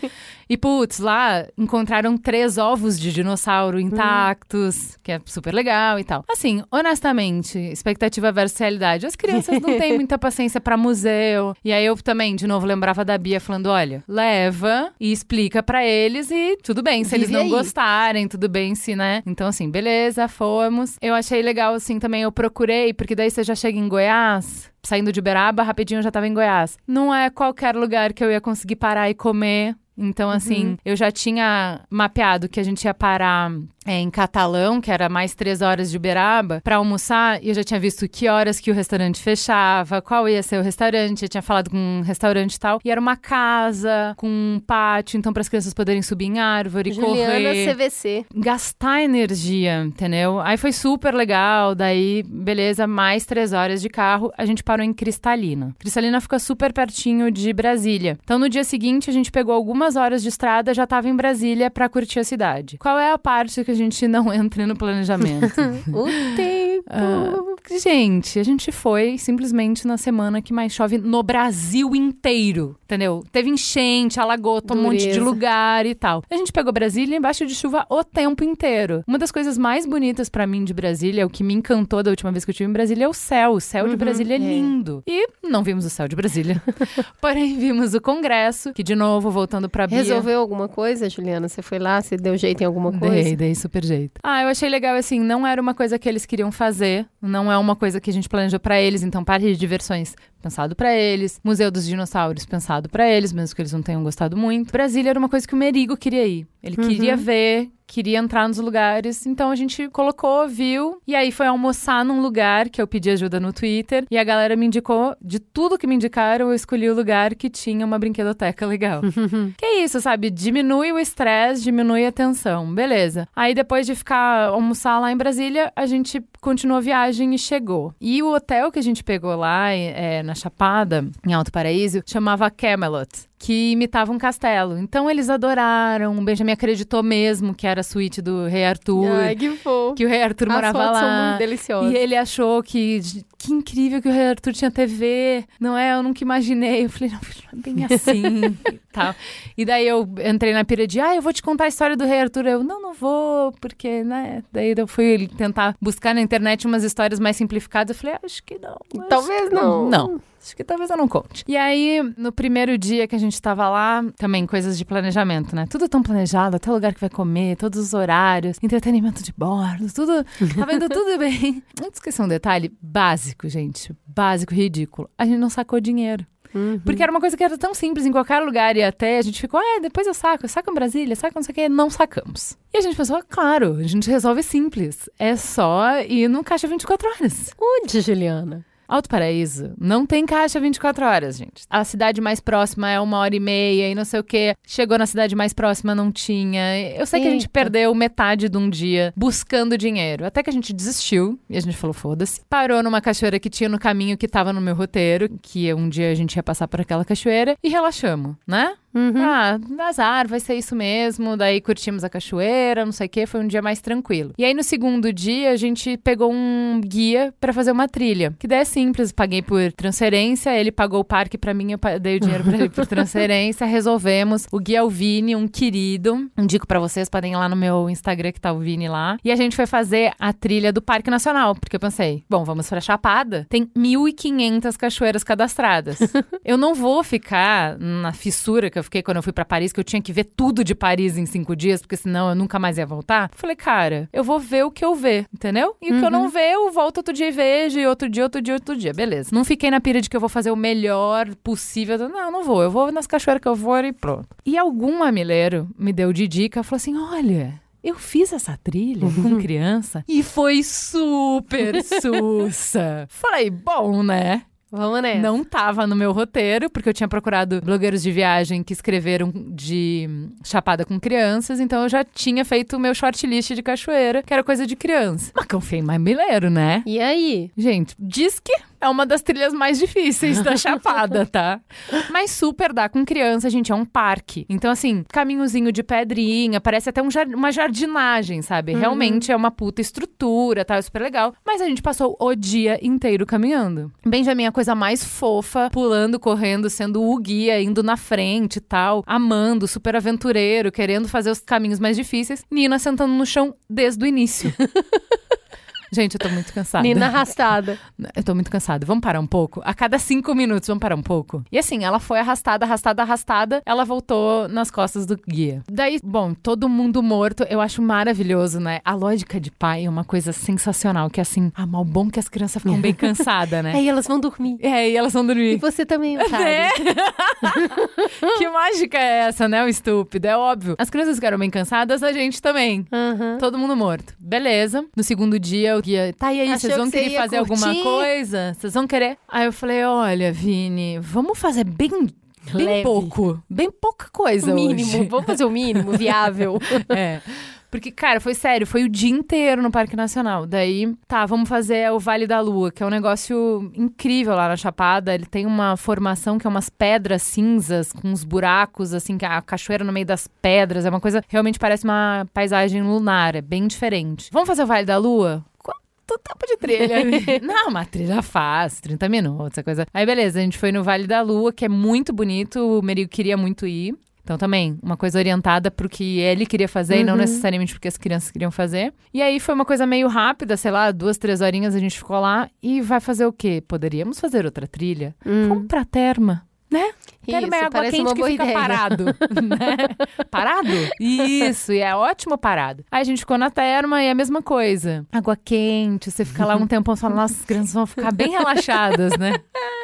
E, putz, lá encontraram três ovos de dinossauro intactos, que é super legal e tal. Assim, honestamente, expectativa versus realidade. As crianças não têm muita paciência pra museu. E aí eu também, de novo, lembrava da Bia falando: olha, leva e explica pra eles e tudo bem, se eles
Vive
não
aí.
gostarem, tudo bem, se, né? Então, assim, beleza, fomos. Eu achei legal, assim, também eu procurei, porque daí você já chega em Goiás. Saindo de Uberaba, rapidinho eu já tava em Goiás. Não é qualquer lugar que eu ia conseguir parar e comer. Então, assim, eu já tinha mapeado que a gente ia parar é, em Catalão, que era mais três horas de Uberaba, pra almoçar, e eu já tinha visto que horas que o restaurante fechava, qual ia ser o restaurante, eu tinha falado com um restaurante e tal. E era uma casa com um pátio, então para as crianças poderem subir em árvore,
Juliana
correr
CVC.
gastar energia, entendeu? Aí foi super legal, daí, beleza, mais três horas de carro, a gente parou em Cristalina. Cristalina fica super pertinho de Brasília. Então, no dia seguinte, a gente pegou algumas horas de estrada, já tava em Brasília pra curtir a cidade. Qual é a parte que a gente não entra no planejamento?
O tempo.
Ah, gente, a gente foi simplesmente na semana que mais chove no Brasil inteiro, entendeu? Teve enchente, alagou, um monte de lugar e tal. A gente pegou Brasília embaixo de chuva o tempo inteiro. Uma das coisas mais bonitas pra mim de Brasília, o que me encantou da última vez que eu estive em Brasília é o céu. O céu de Brasília é
é.
lindo. E não vimos o céu de Brasília. Porém, vimos o Congresso, que de novo, voltando pra Bia...
Resolveu alguma coisa, Juliana? Você foi lá, você deu jeito em alguma coisa?
Dei, dei super jeito. Ah, eu achei legal, assim, não era uma coisa que eles queriam fazer, não é uma coisa que a gente planejou pra eles, então parque de diversões pensado pra eles, Museu dos Dinossauros pensado pra eles, mesmo que eles não tenham gostado muito. Brasília era uma coisa que o Merigo queria ir. Ele queria ver, queria entrar nos lugares, então a gente colocou, viu, e aí foi almoçar num lugar que eu pedi ajuda no Twitter, e a galera me indicou, de tudo que me indicaram, eu escolhi o lugar que tinha uma brinquedoteca legal. Que é isso, sabe? Diminui o estresse, diminui a tensão. Beleza. Aí depois de ficar almoçar lá em Brasília, a gente continuou a viagem e chegou. E o hotel que a gente pegou lá, é, na Chapada, em Alto Paraíso, chamava Camelot. Que imitava um castelo. Então eles adoraram. O Benjamin acreditou mesmo que era a suíte do Rei Arthur.
Ai, que fofo.
que o Rei Arthur
As
morava
fotos são
lá.
muito deliciosas.
E ele achou que que incrível que o Rei Arthur tinha TV, não é? Eu nunca imaginei. Eu falei, não, não é bem assim e tal. E daí eu entrei na pira de, ah, eu vou te contar a história do Rei Arthur. Eu, não, não vou, porque, né? Daí eu fui tentar buscar na internet umas histórias mais simplificadas. Eu falei, ah, acho que não. acho
Talvez
que
não.
Não. Acho que talvez eu não conte. E aí, no primeiro dia que a gente tava lá, também coisas de planejamento, né? Tudo tão planejado, até o lugar que vai comer, todos os horários, entretenimento de bordo, tudo. Tá vendo tudo bem. Não esqueça um detalhe básico, gente. Básico, ridículo. A gente não sacou dinheiro.
Uhum.
Porque era uma coisa que era tão simples em qualquer lugar e até a gente ficou, ah, depois eu saco, eu saco em Brasília, saco não sei o quê, não sacamos. E a gente pensou, claro, a gente resolve simples. É só ir no caixa 24 horas.
Onde, Juliana?
Alto Paraíso não tem caixa 24 horas, gente. A cidade mais próxima é uma hora e meia e não sei o quê. Chegou na cidade mais próxima, não tinha. Eu sei que a gente
Eita.
perdeu metade de um dia buscando dinheiro. Até que a gente desistiu e a gente falou, foda-se. Parou numa cachoeira que tinha no caminho que tava no meu roteiro, que um dia a gente ia passar por aquela cachoeira e relaxamos, né? Ah, azar, vai ser isso mesmo. Daí curtimos a cachoeira, não sei o quê. Foi um dia mais tranquilo. E aí no segundo dia a gente pegou um guia pra fazer uma trilha. Que daí é simples, paguei por transferência, ele pagou o parque pra mim, eu dei o dinheiro pra ele por transferência. Resolvemos. O guia é o Vini, um querido. Indico pra vocês, podem ir lá no meu Instagram que tá o Vini lá. E a gente foi fazer a trilha do Parque Nacional, porque eu pensei, bom, vamos pra Chapada. Tem 1.500 cachoeiras cadastradas. eu não vou ficar na fissura que eu fiquei quando eu fui pra Paris, que eu tinha que ver tudo de Paris em cinco dias, porque senão eu nunca mais ia voltar. Falei, cara, eu vou ver o que eu ver, entendeu? E o que eu não ver, eu volto outro dia e vejo, e outro dia, outro dia, outro dia. Beleza. Não fiquei na pira de que eu vou fazer o melhor possível. Não, não vou. Eu vou nas cachoeiras que eu vou e pronto. E algum mamileiro me deu de dica, falou assim: olha. Eu fiz essa trilha com criança e foi super sussa. Falei, bom, né?
Vamos nessa.
Não tava no meu roteiro, porque eu tinha procurado blogueiros de viagem que escreveram de chapada com crianças, então eu já tinha feito o meu shortlist de cachoeira, que era coisa de criança. Mas confei mais mileiro, né?
E aí?
Gente, diz que é uma das trilhas mais difíceis da Chapada, tá? Mas super dá com criança, gente, é um parque. Então, assim, caminhozinho de pedrinha, parece até um jar- uma jardinagem, sabe? Realmente é uma puta estrutura, tá? É super legal. Mas a gente passou o dia inteiro caminhando. Benjamin é a coisa mais fofa, pulando, correndo, sendo o guia, indo na frente e tal, amando, super aventureiro, querendo fazer os caminhos mais difíceis. Nina sentando no chão desde o início. Gente, eu tô muito cansada.
Nina arrastada.
Eu tô muito cansada. Vamos parar um pouco? A cada cinco minutos, vamos parar um pouco? E assim, ela foi arrastada, arrastada, arrastada. Ela voltou nas costas do guia. Daí, bom, todo mundo morto. Eu acho maravilhoso, né? A lógica de pai é uma coisa sensacional. Que é assim, ah, mal bom que as crianças ficam bem cansadas, né?
Aí elas vão dormir.
É, e elas vão
E
dormir.
você também, sabe?
É. que mágica é essa, né? O estúpido. É óbvio. As crianças ficaram bem cansadas, a gente também.
Aham.
Todo mundo morto. Beleza. No segundo dia, guia, tá, e aí,
Achou
vocês vão
que
querer fazer alguma
curtir?
coisa? Vocês vão querer? Aí eu falei, olha, Vini, vamos fazer bem, bem
Leve.
pouco. Bem pouca coisa
O mínimo.
hoje.
Vamos fazer o mínimo viável.
É. Porque, cara, foi sério, foi o dia inteiro no Parque Nacional. Daí, tá, vamos fazer o Vale da Lua, que é um negócio incrível lá na Chapada. Ele tem uma formação que é umas pedras cinzas, com uns buracos, assim, que a cachoeira no meio das pedras. É uma coisa, realmente parece uma paisagem lunar, é bem diferente. Vamos fazer o Vale da Lua? Quanto tempo de trilha? Não, uma trilha fácil, 30 minutos, essa coisa. Aí, beleza, a gente foi no Vale da Lua, que é muito bonito, o Merigo queria muito ir. Então, também, uma coisa orientada pro que ele queria fazer e não necessariamente porque as crianças queriam fazer. E aí foi uma coisa meio rápida, sei lá, duas, três horinhas a gente ficou lá. E vai fazer o quê? Poderíamos fazer outra trilha? Vamos pra Terma, né? É
Isso,
água
parece
quente que fica
ideia.
parado, né? Parado? Isso, e é ótimo parado. Aí a gente ficou na terma e é a mesma coisa. Água quente, você fica lá um tempão e fala, nossa, as crianças vão ficar bem relaxadas, né?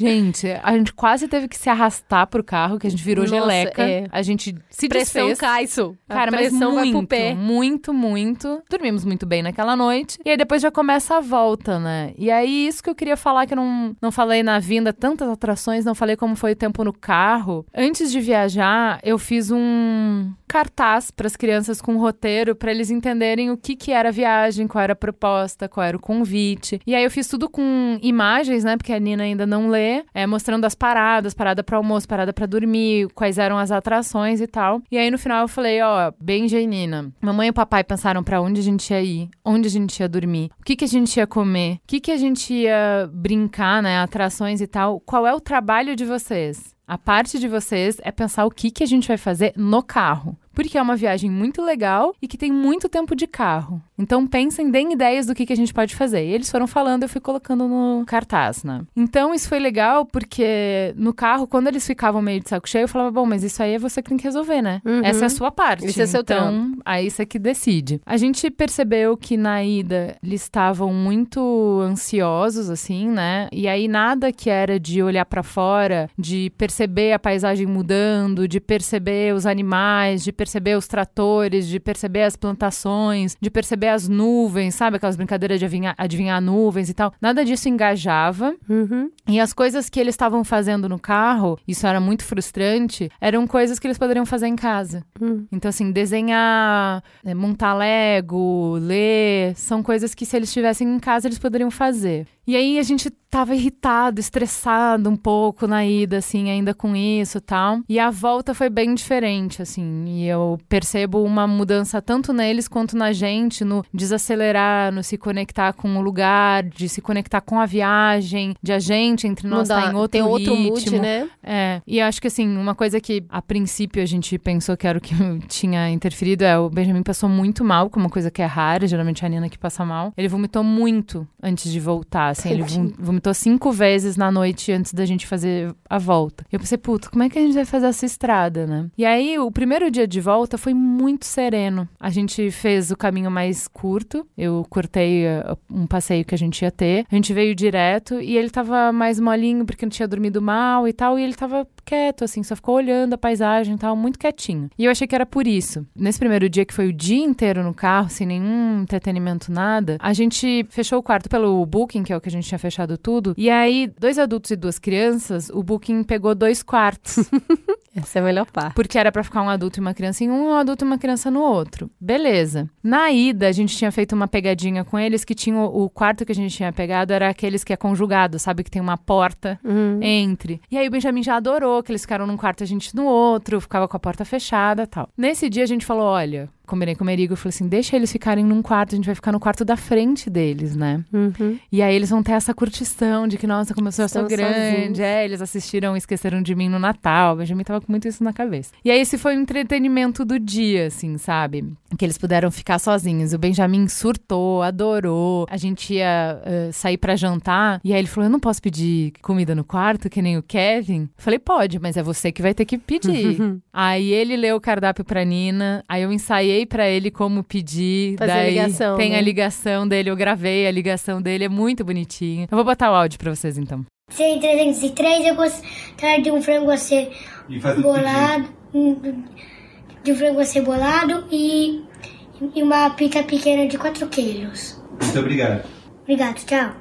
Gente, a gente quase teve que se arrastar pro carro, que a gente virou
Nossa,
geleca.
é.
A gente se
Pressão
desfez.
cai, isso.
Cara, mas muito, muito, muito. Dormimos muito bem naquela noite. E aí depois já começa a volta, né? E aí isso que eu queria falar, que eu não, não falei na vinda, tantas atrações, não falei como foi o tempo no carro. Antes de viajar, eu fiz um cartaz para as crianças com um roteiro para eles entenderem o que que era a viagem, qual era a proposta, qual era o convite. E aí eu fiz tudo com imagens, né? Porque a Nina ainda não lê, é, mostrando as paradas, parada para almoço, parada para dormir, quais eram as atrações e tal. E aí no final eu falei, ó, Benja e Nina, mamãe e papai pensaram para onde a gente ia ir, onde a gente ia dormir, o que que a gente ia comer, o que que a gente ia brincar, né? Atrações e tal. Qual é o trabalho de vocês? A parte de vocês é pensar o que, que a gente vai fazer no carro. Porque é uma viagem muito legal e que tem muito tempo de carro. Então pensem, deem ideias do que, que a gente pode fazer. E eles foram falando, eu fui colocando no cartaz, né? Então isso foi legal porque no carro, quando eles ficavam meio de saco cheio, eu falava, bom, mas isso aí é você que tem que resolver, né?
Uhum.
Essa é a sua parte.
Esse é seu
então, aí você que decide. A gente percebeu que na ida eles estavam muito ansiosos, assim, né? E aí nada que era de olhar pra fora, de perceber a paisagem mudando, de perceber os animais, de perceber os tratores, de perceber as plantações, de perceber as nuvens, sabe? Aquelas brincadeiras de adivinhar, adivinhar nuvens e tal. Nada disso engajava.
Uhum.
E as coisas que eles estavam fazendo no carro, isso era muito frustrante, eram coisas que eles poderiam fazer em casa.
Hum.
Então, assim, desenhar, eh, montar Lego, ler, são coisas que se eles estivessem em casa eles poderiam fazer. E aí a gente tava irritado, estressado um pouco na ida, assim, ainda com isso e tal. E a volta foi bem diferente, assim. E eu percebo uma mudança tanto neles quanto na gente, no desacelerar, no se conectar com o lugar, de se conectar com a viagem, de a gente entre nós
Mudar.
estar em outro
Tem outro
ritmo.
mood, né?
É, e acho que assim, uma coisa que a princípio a gente pensou que era o que tinha interferido é o Benjamin passou muito mal, com uma coisa que é rara, geralmente é a Nina que passa mal. Ele vomitou muito antes de voltar, assim, ele vom- vomitou cinco vezes na noite antes da gente fazer a volta. Eu pensei, puta, como é que a gente vai fazer essa estrada, né? E aí, o primeiro dia de volta foi muito sereno. A gente fez o caminho mais curto, eu cortei uh, um passeio que a gente ia ter, a gente veio direto e ele tava mais molinho porque não tinha dormido mal e tal, e ele tava quieto, assim, só ficou olhando a paisagem e tal, muito quietinho. E eu achei que era por isso. Nesse primeiro dia, que foi o dia inteiro no carro, sem nenhum entretenimento, nada, a gente fechou o quarto pelo Booking, que é o que a gente tinha fechado tudo. E aí, dois adultos e duas crianças, o Booking pegou dois quartos.
Essa é a melhor parte.
Porque era pra ficar um adulto e uma criança em um, um adulto e uma criança no outro. Beleza. Na ida, a gente tinha feito uma pegadinha com eles que tinha o, o quarto que a gente tinha pegado era aqueles que é conjugado, sabe? Que tem uma porta entre. E aí o Benjamin já adorou que eles ficaram num quarto a gente no outro, ficava com a porta fechada tal. Nesse dia a gente falou: olha. Combinei com o Merigo e falei assim: deixa eles ficarem num quarto, a gente vai ficar no quarto da frente deles, né?
Uhum.
E aí eles vão ter essa curtição de que, nossa, como eu sou grande.
sozinhos.
É, eles assistiram Esqueceram de Mim no Natal. O Benjamin tava com muito isso na cabeça. E aí esse foi o entretenimento do dia, assim, sabe? Que eles puderam ficar sozinhos. O Benjamin surtou, adorou. A gente ia eh, sair pra jantar. E aí ele falou: Eu não posso pedir comida no quarto, que nem o Kevin. Eu falei: Pode, mas é você que vai ter que pedir. aí ele leu o cardápio pra Nina. Aí eu ensaiei pra ele como pedir.
Fazer a
Daí
ligação,
Tem a
né?
ligação dele, eu gravei a ligação dele, é muito bonitinho. Eu vou botar o áudio pra vocês então.
303, eu gostaria de um frango ace-
faz o
bolado, um- de um frango acebolado e, e uma pizza pequena de 4 quilos.
Muito obrigado.
Obrigado, tchau.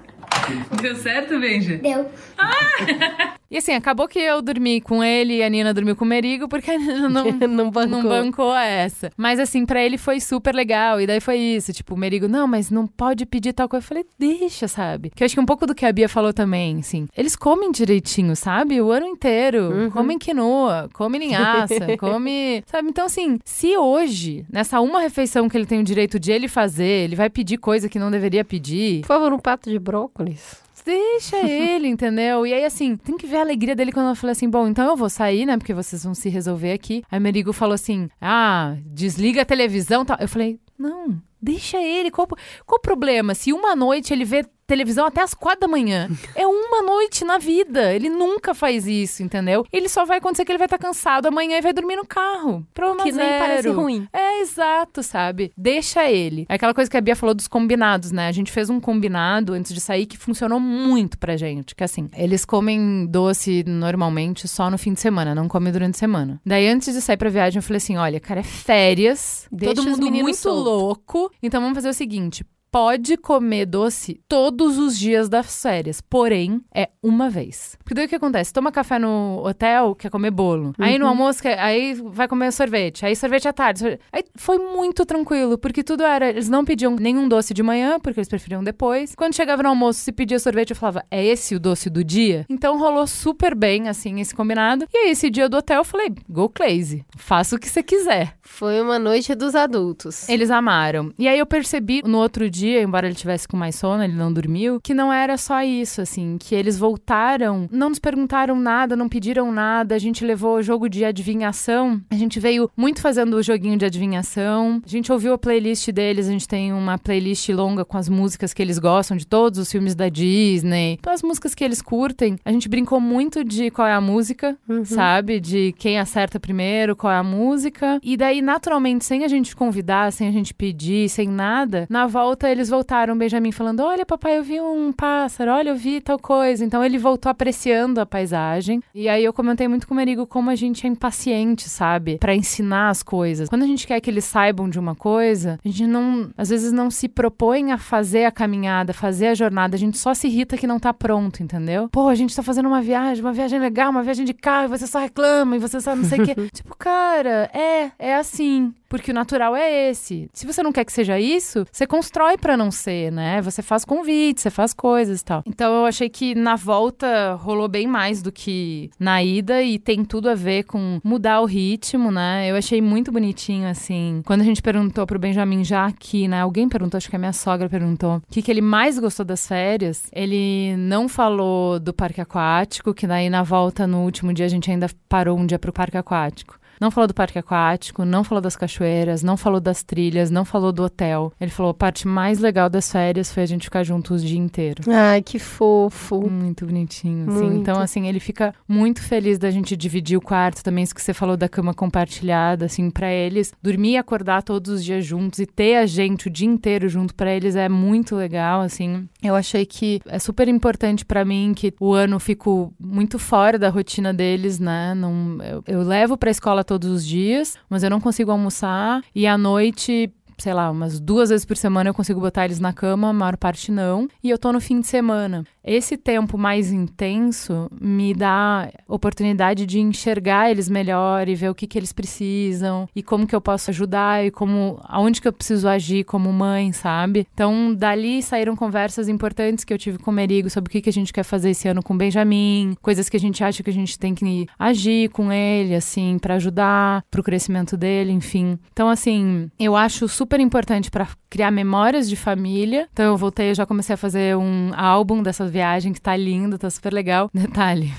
Deu certo, Benja?
Deu.
E assim, acabou que eu dormi com ele e a Nina dormiu com o Merigo, porque a Nina não,
Não bancou.
não bancou essa. Mas assim, pra ele foi super legal. E daí foi isso, tipo, o Merigo, não, mas não pode pedir tal coisa. Eu falei, deixa, sabe? Que eu acho que um pouco do que a Bia falou também, assim. Eles comem direitinho, sabe? O ano inteiro. Comem quinoa, comem linhaça, come... Sabe? Então, assim, se hoje, nessa uma refeição que ele tem o direito de ele fazer, ele vai pedir coisa que não deveria pedir,
Por favor, um prato de brócolis.
Deixa ele, entendeu? E aí, assim, tem que ver a alegria dele quando eu falei assim: bom, então eu vou sair, né? Porque vocês vão se resolver aqui. Aí Merigo falou assim: ah, desliga a televisão tal. Eu falei: não, deixa ele. Qual, qual o problema? Se uma noite ele vê televisão até as quatro da manhã, é uma noite na vida. Ele nunca faz isso, entendeu? Ele só vai acontecer que ele vai estar cansado amanhã e vai dormir no carro. Problema
Que nem
zero.
parece ruim.
É, exato, sabe? Deixa ele. É aquela coisa que a Bia falou dos combinados, né? A gente fez um combinado antes de sair que funcionou muito pra gente. Que assim, eles comem doce normalmente só no fim de semana, não comem durante a semana. Daí, antes de sair pra viagem, eu falei assim: olha, cara, é férias,
Deixa
todo mundo muito
solto.
louco. Então vamos fazer o seguinte. Pode comer doce todos os dias das férias, porém é uma vez. Porque daí o que acontece? Toma café no hotel, quer comer bolo. Aí no almoço, quer, aí vai comer sorvete. Aí sorvete à tarde. sorvete- Aí foi muito tranquilo, porque tudo era. Eles não pediam nenhum doce de manhã, porque eles preferiam depois. Quando chegava no almoço, se pedia sorvete, eu falava, é esse o doce do dia? Então rolou super bem, assim, esse combinado. E aí, esse dia do hotel, eu falei, go crazy. Faça o que você quiser.
Foi uma noite dos adultos.
Eles amaram. E aí eu percebi no outro dia, embora ele tivesse com mais sono, ele não dormiu, que não era só isso, assim, que eles voltaram, não nos perguntaram nada, não pediram nada, a gente levou o jogo de adivinhação, a gente veio muito fazendo o joguinho de adivinhação, a gente ouviu a playlist deles, a gente tem uma playlist longa com as músicas que eles gostam, de todos os filmes da Disney, então as músicas que eles curtem, a gente brincou muito de qual é a música, sabe? De quem acerta primeiro, qual é a música. E daí, naturalmente, sem a gente convidar, sem a gente pedir, sem nada, na volta eles voltaram, Benjamin falando: Olha, papai, eu vi um pássaro, olha, eu vi tal coisa. Então ele voltou apreciando a paisagem. E aí eu comentei muito com o Merigo como a gente é impaciente, sabe? Pra ensinar as coisas. Quando a gente quer que eles saibam de uma coisa, a gente não, às vezes não se propõe a fazer a caminhada, fazer a jornada, a gente só se irrita que não tá pronto, entendeu? Pô, a gente tá fazendo uma viagem, uma viagem legal, uma viagem de carro, e você só reclama, e você só não sei o quê. tipo, cara, é, é assim. Porque o natural é esse. Se você não quer que seja isso, você constrói pra não ser, né? Você faz convites, você faz coisas e tal. Então eu achei que na volta rolou bem mais do que na ida e tem tudo a ver com mudar o ritmo, né? Eu achei muito bonitinho, assim. Quando a gente perguntou pro Benjamin já aqui, né? Alguém perguntou, acho que a minha sogra perguntou, o que, que ele mais gostou das férias. Ele não falou do parque aquático, que daí na volta, no último dia, a gente ainda parou um dia pro parque aquático. Não falou do parque aquático, não falou das cachoeiras, não falou das trilhas, não falou do hotel. Ele falou: a parte mais legal das férias foi a gente ficar juntos o dia inteiro.
Ai, que fofo.
Muito bonitinho, assim.
Muito.
Então, assim, ele fica muito feliz da gente dividir o quarto. Também isso que você falou da cama compartilhada, assim, para eles. Dormir e acordar todos os dias juntos e ter a gente o dia inteiro junto para eles é muito legal, assim. Eu achei que é super importante para mim que o ano fico muito fora da rotina deles, né? Não, eu, eu levo pra escola todos os dias, mas eu não consigo almoçar. E à noite sei lá, umas duas vezes por semana eu consigo botar eles na cama, a maior parte não. E eu tô no fim de semana. Esse tempo mais intenso me dá oportunidade de enxergar eles melhor e ver o que, que eles precisam e como que eu posso ajudar e como aonde que eu preciso agir como mãe, sabe? Então, dali saíram conversas importantes que eu tive com o Merigo sobre o que, que a gente quer fazer esse ano com o Benjamin, coisas que a gente acha que a gente tem que agir com ele, assim, para ajudar pro crescimento dele, enfim. Então, assim, eu acho super importante para criar memórias de família. Então, eu voltei, eu já comecei a fazer um álbum dessa viagem que tá lindo, tá super legal. Detalhe,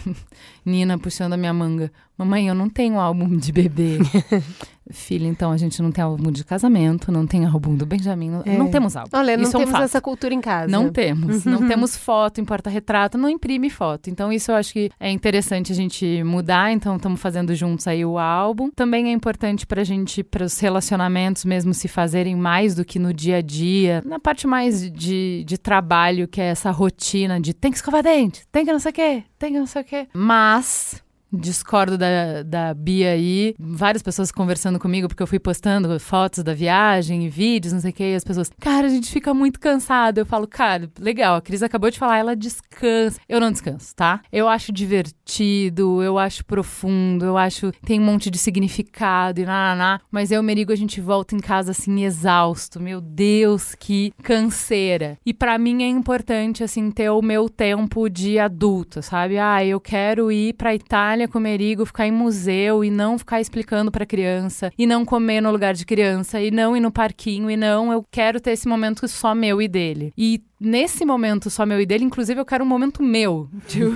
Nina puxando a minha manga. Mamãe, eu não tenho álbum de bebê. Filha, então a gente não tem álbum de casamento, não tem álbum do Benjamin, não,
É.
não temos álbum.
Olha, não
Isso é um
temos
fato.
essa cultura em casa.
Não temos. Não temos foto em porta-retrato, não imprime foto. Então, isso eu acho que é interessante a gente mudar. Então, estamos fazendo juntos aí o álbum. Também é importante pra gente, para os relacionamentos mesmo se fazerem mais do que no dia a dia, na parte mais de, de trabalho, que é essa rotina de tem que escovar dente, tem que não sei o quê, tem que não sei o quê. Mas. Discordo da, da Bia aí. Várias pessoas conversando comigo, porque eu fui postando fotos da viagem vídeos, não sei o que, e as pessoas, cara, a gente fica muito cansado. Eu falo, cara, legal, a Cris acabou de falar, ela descansa. Eu não descanso, tá? Eu acho divertido, eu acho profundo, eu acho tem um monte de significado e nananá. Mas eu, Merigo, a gente volta em casa assim, exausto. Meu Deus, que canseira. E pra mim é importante, assim, ter o meu tempo de adulto, sabe? Ah, eu quero ir pra Itália com o Merigo, ficar em museu e não ficar explicando pra criança, e não comer no lugar de criança, e não ir no parquinho, e não, eu quero ter esse momento só meu e dele. E nesse momento só meu e dele, inclusive eu quero um momento meu. Tipo,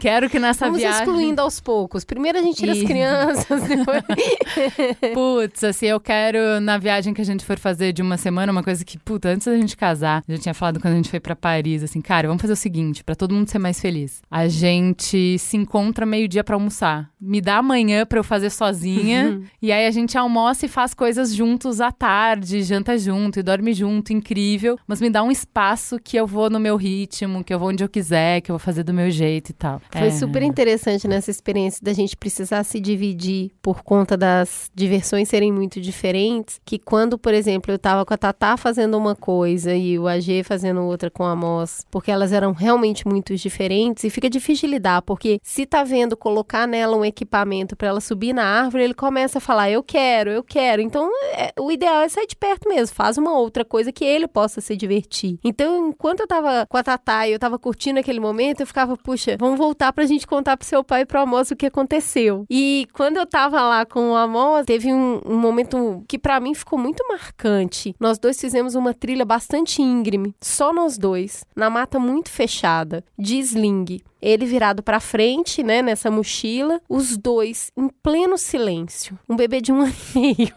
quero que nessa
Vamos
viagem.
excluindo aos poucos. Primeiro a gente tira as
E-
crianças, depois...
Putz, assim, eu quero, na viagem que a gente for fazer de uma semana, uma coisa que, puta, antes da gente casar, a gente tinha falado quando a gente foi pra Paris, assim, cara, vamos fazer o seguinte, pra todo mundo ser mais feliz. A gente se encontra meio-dia pra almoçar. Me dá amanhã pra eu fazer sozinha, e aí a gente almoça e faz coisas juntos à tarde, janta junto e dorme junto, incrível, mas me dá um espaço que eu vou no meu ritmo, que eu vou onde eu quiser, que eu vou fazer do meu jeito e tal.
Foi
É.
super interessante nessa experiência da gente precisar se dividir por conta das diversões serem muito diferentes. Que quando, por exemplo, eu tava com a Tatá fazendo uma coisa e o AG fazendo outra com a Moss, porque elas eram realmente muito diferentes e fica difícil de lidar, porque se tá vendo colocar nela um equipamento pra ela subir na árvore, ele começa a falar: Eu quero, eu quero. Então, é- o ideal é sair de perto mesmo, faz uma outra coisa que ele possa se divertir. Então, enquanto eu tava com a Tatá e eu tava curtindo aquele momento, eu ficava, puxa, vamos voltar pra gente contar pro seu pai e pro Amos o que aconteceu. E quando eu tava lá com o Amos, teve um, um momento que pra mim ficou muito marcante. Nós dois fizemos uma trilha bastante íngreme, só nós dois, na mata muito fechada, de sling. Ele virado pra frente, né, nessa mochila, os dois em pleno silêncio. Um bebê de um ano e meio.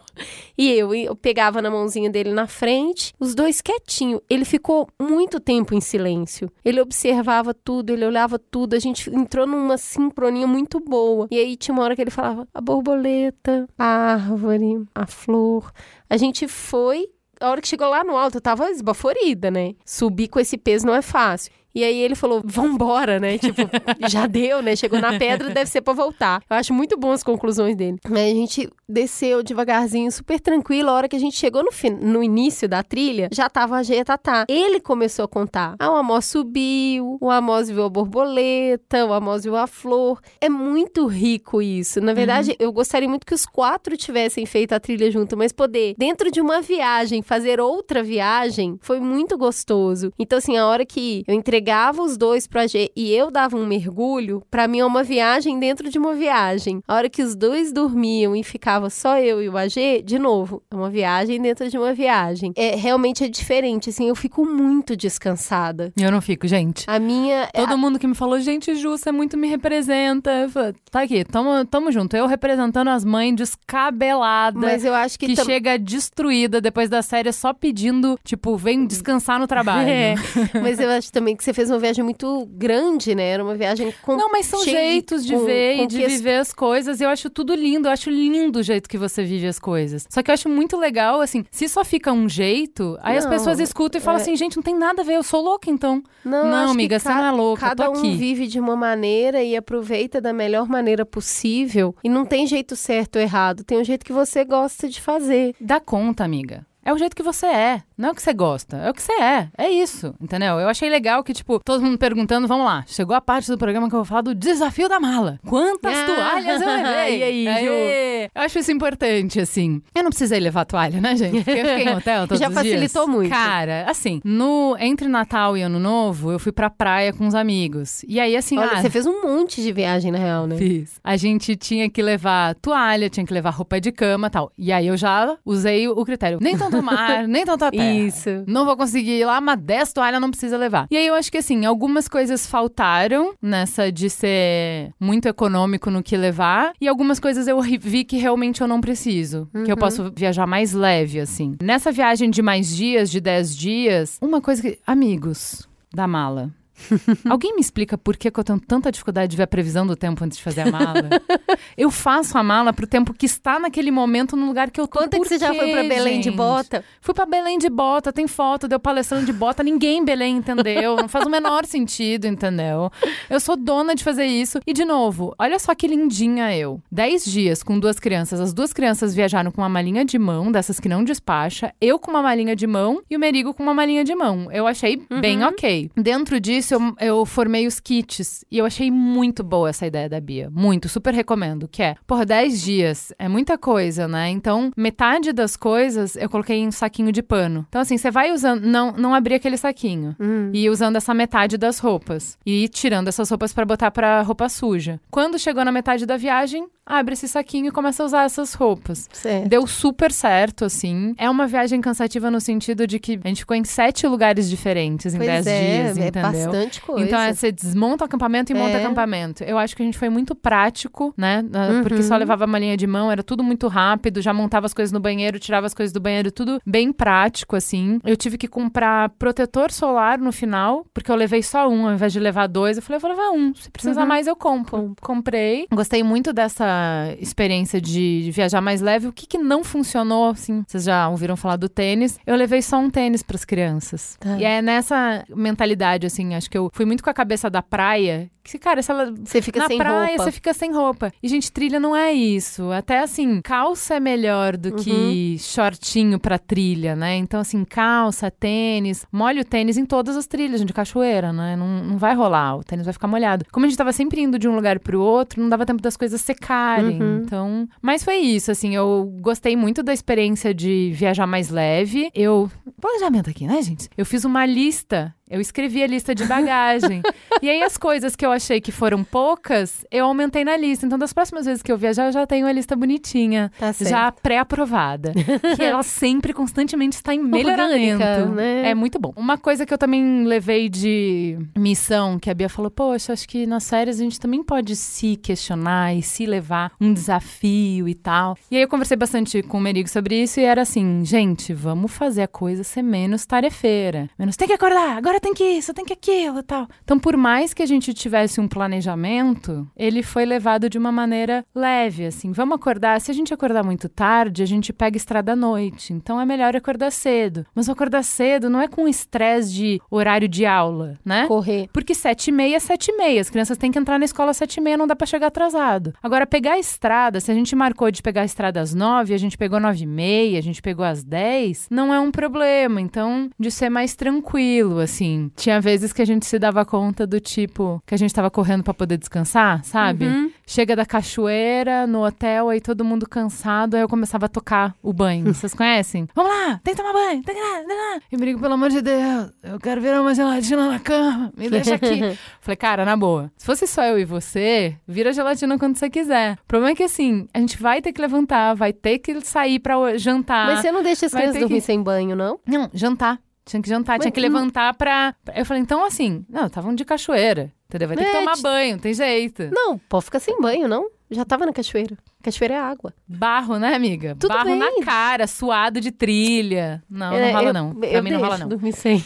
E eu, eu pegava na mãozinha dele na frente, os dois quietinho. Ele ficou muito tempo em silêncio. Ele observava tudo, ele olhava tudo. A gente entrou numa sincronia muito boa. E aí tinha uma hora que ele falava: a borboleta, a árvore, a flor. A gente foi. A hora que chegou lá no alto, eu tava esbaforida, né? Subir com esse peso não é fácil. E aí ele falou, vambora, né? Tipo, já deu, né? Chegou na pedra, deve ser pra voltar. Eu acho muito bom as conclusões dele. Aí a gente desceu devagarzinho, super tranquilo. A hora que a gente chegou no, fin- no início da trilha, já tava a G e a Tatá. Ele começou a contar. Ah, o Amós subiu, o Amós viu a borboleta, o Amós viu a flor. É muito rico isso. Na verdade, eu gostaria muito que os quatro tivessem feito a trilha junto, mas poder, dentro de uma viagem, fazer outra viagem, foi muito gostoso. Então, assim, a hora que eu entreguei pegava os dois pro AG e eu dava um mergulho, pra mim é uma viagem dentro de uma viagem. A hora que os dois dormiam e ficava só eu e o AG, de novo, é uma viagem dentro de uma viagem. É realmente é diferente, assim, eu fico muito descansada.
Eu não fico, gente.
A minha
Todo mundo que me falou, gente, Ju, você muito me representa. Falei, Tá aqui, tamo, tamo junto. Eu representando as mães descabeladas.
mas eu acho que,
que
tam-
chega destruída depois da série só pedindo, tipo, vem descansar no trabalho.
É, mas eu acho também que você fez uma viagem muito grande, né? Era uma viagem com
Não, mas são jeitos de
com-
ver
com
e de
ques-
viver as coisas. Eu acho tudo lindo. Eu acho lindo o jeito que você vive as coisas. Só que eu acho muito legal, assim, se só fica um jeito, aí as
Não,
pessoas escutam e falam
é-
assim, gente, não tem nada a ver, eu sou louca então.
Não,
Não,
que
amiga, você não é louca,
Cada um vive de uma maneira e aproveita da melhor maneira possível. E não tem jeito certo ou errado. Tem um jeito que você gosta de fazer.
Dá conta, amiga. É o jeito que você é. Não é o que você gosta. É o que você é. É isso. Entendeu? Eu achei legal que, tipo, todo mundo perguntando, vamos lá. Chegou a parte do programa que eu vou falar do desafio da mala. Quantas
Ah,
toalhas eu levei?
e aí, Ju?
Eu acho isso importante, assim. Eu não precisei levar toalha, né, gente? Porque eu fiquei em hotel todos
Já
os dias.
facilitou muito.
Cara, assim, no, entre Natal e Ano Novo, eu fui pra praia com os amigos. E aí, assim,
Olha,
ah,
você fez um monte de viagem, na real, né?
Fiz. A gente tinha que levar toalha, tinha que levar roupa de cama e tal. E aí eu já usei o critério. Nem tanto mar, nem tanto a terra.
Isso.
Não vou conseguir ir lá, mas 10 toalhas não precisa levar. E aí eu acho que assim, algumas coisas faltaram nessa de ser muito econômico no que levar. E algumas coisas eu vi que realmente eu não preciso. Que eu posso viajar mais leve, assim. Nessa viagem de mais dias, de 10 dias, uma coisa que. Amigos da mala. Alguém me explica por que, que eu tenho tanta dificuldade de ver a previsão do tempo antes de fazer a mala? eu faço a mala pro tempo que está naquele momento no lugar que eu tô.
Quanto é que
Por
você já foi pra Belém de
gente?
bota?
Fui pra Belém de bota, tem foto, deu palestrando de bota, ninguém em Belém entendeu. Não faz o menor sentido, entendeu? Eu sou dona de fazer isso. E, de novo, olha só que lindinha eu. Dez dias com duas crianças. As duas crianças viajaram com uma malinha de mão, dessas que não despacha. Eu com uma malinha de mão e o Merigo com uma malinha de mão. Eu achei bem ok. Dentro disso, eu, eu formei os kits. E eu achei muito boa essa ideia da Bia. Muito, super recomendo. Que é, por 10 dias é muita coisa, né? Então, metade das coisas eu coloquei em um saquinho de pano. Então, assim, você vai usando, não, não abrir aquele saquinho. E ir usando essa metade das roupas. E ir tirando essas roupas pra botar pra roupa suja. Quando chegou na metade da viagem, abre esse saquinho e começa a usar essas roupas.
Certo.
Deu super certo, assim. É uma viagem cansativa no sentido de que a gente ficou em sete lugares diferentes em
Pois
dez
é,
dias,
é
entendeu?
bastante coisa.
Então, é, você desmonta o acampamento e monta
É.
acampamento. Eu acho que a gente foi muito prático, né? Ah, Porque
Uhum.
só levava a malinha de mão, era tudo muito rápido, já montava as coisas no banheiro, tirava as coisas do banheiro, tudo bem prático, assim. Eu tive que comprar protetor solar no final, porque eu levei só um, ao invés de levar dois. Eu falei, eu vou levar um. Se precisar
Uhum.
mais, eu compro. Comprei. Gostei muito dessa experiência de viajar mais leve. O que, que não funcionou, assim? Vocês já ouviram falar do tênis? Eu levei só um tênis para as crianças.
Tá.
E é nessa mentalidade, assim, acho que eu fui muito com a cabeça da praia. Que, cara, se ela
Você fica
na
sem
praia
roupa.
você fica sem roupa. E, gente, trilha não é isso. Até assim, calça é melhor do
Uhum.
que shortinho pra trilha, né? Então, assim, calça, tênis, molha o tênis em todas as trilhas, gente, de cachoeira, né? Não, não vai rolar, o tênis vai ficar molhado. Como a gente tava sempre indo de um lugar pro outro, não dava tempo das coisas
Uhum.
Então. Mas foi isso, assim, eu gostei muito da experiência de viajar mais leve. Eu. Planejamento aqui, né, gente? Eu fiz uma lista. Eu escrevi a lista de bagagem. e aí, as coisas que eu achei que foram poucas, eu aumentei na lista. Então, das próximas vezes que eu viajar, eu já tenho a lista bonitinha.
Tá certo.
já pré-aprovada. que ela sempre, constantemente está em melhoramento.
Orgânica, né?
É muito bom. Uma coisa que eu também levei de missão, que a Bia falou, poxa, acho que nas férias a gente também pode se questionar e se levar um desafio e tal. E aí eu conversei bastante com o Merigo sobre isso e era assim, gente, vamos fazer a coisa ser menos tarefeira. Menos tem que acordar, agora tem que isso, tem que aquilo e tal. Então, por mais que a gente tivesse um planejamento, ele foi levado de uma maneira leve, assim. Vamos acordar, se a gente acordar muito tarde, a gente pega estrada à noite. Então é melhor acordar cedo. Mas acordar cedo não é com estresse de horário de aula, né?
Correr.
Porque sete e meia é sete e meia. As crianças têm que entrar na escola às sete e meia, não dá pra chegar atrasado. Agora, pegar a estrada, se a gente marcou de pegar a estrada às nove, a gente pegou nove e meia, a gente pegou às dez, não é um problema. Então, de ser mais tranquilo, assim. Tinha vezes que a gente se dava conta do tipo, que a gente tava correndo pra poder descansar, sabe?
Uhum.
chega da cachoeira no hotel, aí todo mundo cansado, aí eu começava a tocar o banho. Vocês conhecem? Vamos lá, tem que tomar banho, tem que lá, tem que lá. E me digo, pelo amor de Deus, eu quero virar uma gelatina na cama, me deixa aqui. Falei, cara, na boa, se fosse só eu e você, vira gelatina quando você quiser. O problema é que assim, a gente vai ter que levantar, vai ter que sair pra jantar.
Mas você não deixa as crianças dormir
que-
sem banho, não?
Não, jantar. Tinha que jantar, tinha
Mas
que
não-
levantar pra. Eu falei, então assim, não, estavam de cachoeira. Entendeu? Vai ter que
É,
tomar
ti-
banho, tem jeito.
Não, pode ficar sem banho, não. Já tava na cachoeira. Cachoeira é água.
Barro, né, amiga?
Tudo
Barro
bem.
na cara, suado de trilha. Não,
É,
não rola
eu-
não. Pra
eu
mim não rola não.
dormir sem.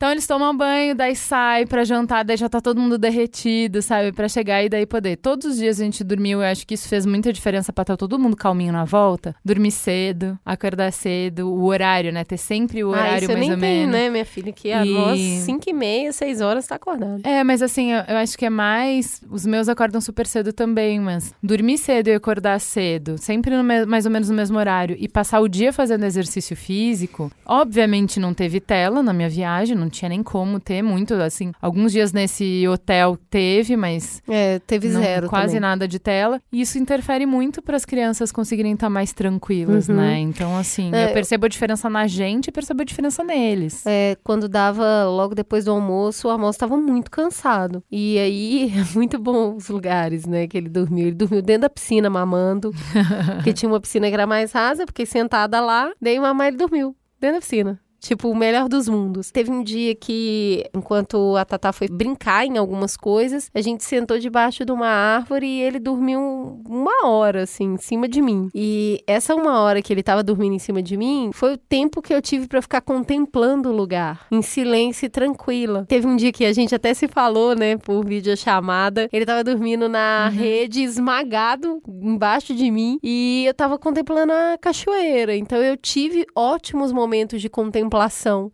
Então eles tomam banho, daí sai pra jantar, daí já tá todo mundo derretido, sabe? Pra chegar e daí poder. Todos os dias a gente dormiu, eu acho que isso fez muita diferença pra estar todo mundo calminho na volta. Dormir cedo, acordar cedo, o horário, né? Ter sempre o
ah,
horário
isso eu
mais
nem
ou
tenho,
menos.
né, minha filha? Que a
E-
nós, 5 e meia, 6 horas, tá acordada.
É, mas assim, eu, eu acho que é mais. Os meus acordam super cedo também, mas dormir cedo e acordar cedo, sempre no me- mais ou menos no mesmo horário, e passar o dia fazendo exercício físico. Obviamente não teve tela na minha viagem, não tinha nem como ter muito. Assim, alguns dias nesse hotel teve, mas
É, teve
não-
zero
quase
também.
nada de tela. E isso interfere muito para as crianças conseguirem estar mais tranquilas,
Uhum.
né? Então, assim,
É,
eu percebo a diferença na gente e percebo a diferença neles.
É, quando dava logo depois do almoço, o almoço estava muito cansado. E aí, é muito bom os lugares, né, que ele dormiu. Ele dormiu dentro da piscina, mamando. porque tinha uma piscina que era mais rasa, fiquei sentada lá, daí mamar ele dormiu dentro da piscina. Tipo, o melhor dos mundos. Teve um dia que, enquanto a Tatá foi brincar em algumas coisas, a gente sentou debaixo de uma árvore e ele dormiu uma hora, assim, em cima de mim. E essa uma hora que ele tava dormindo em cima de mim foi o tempo que eu tive pra ficar contemplando o lugar, em silêncio e tranquila. Teve um dia que a gente até se falou, né, por videochamada. Ele tava dormindo na rede, esmagado embaixo de mim, e eu tava contemplando a cachoeira. Então eu tive ótimos momentos de contemplação.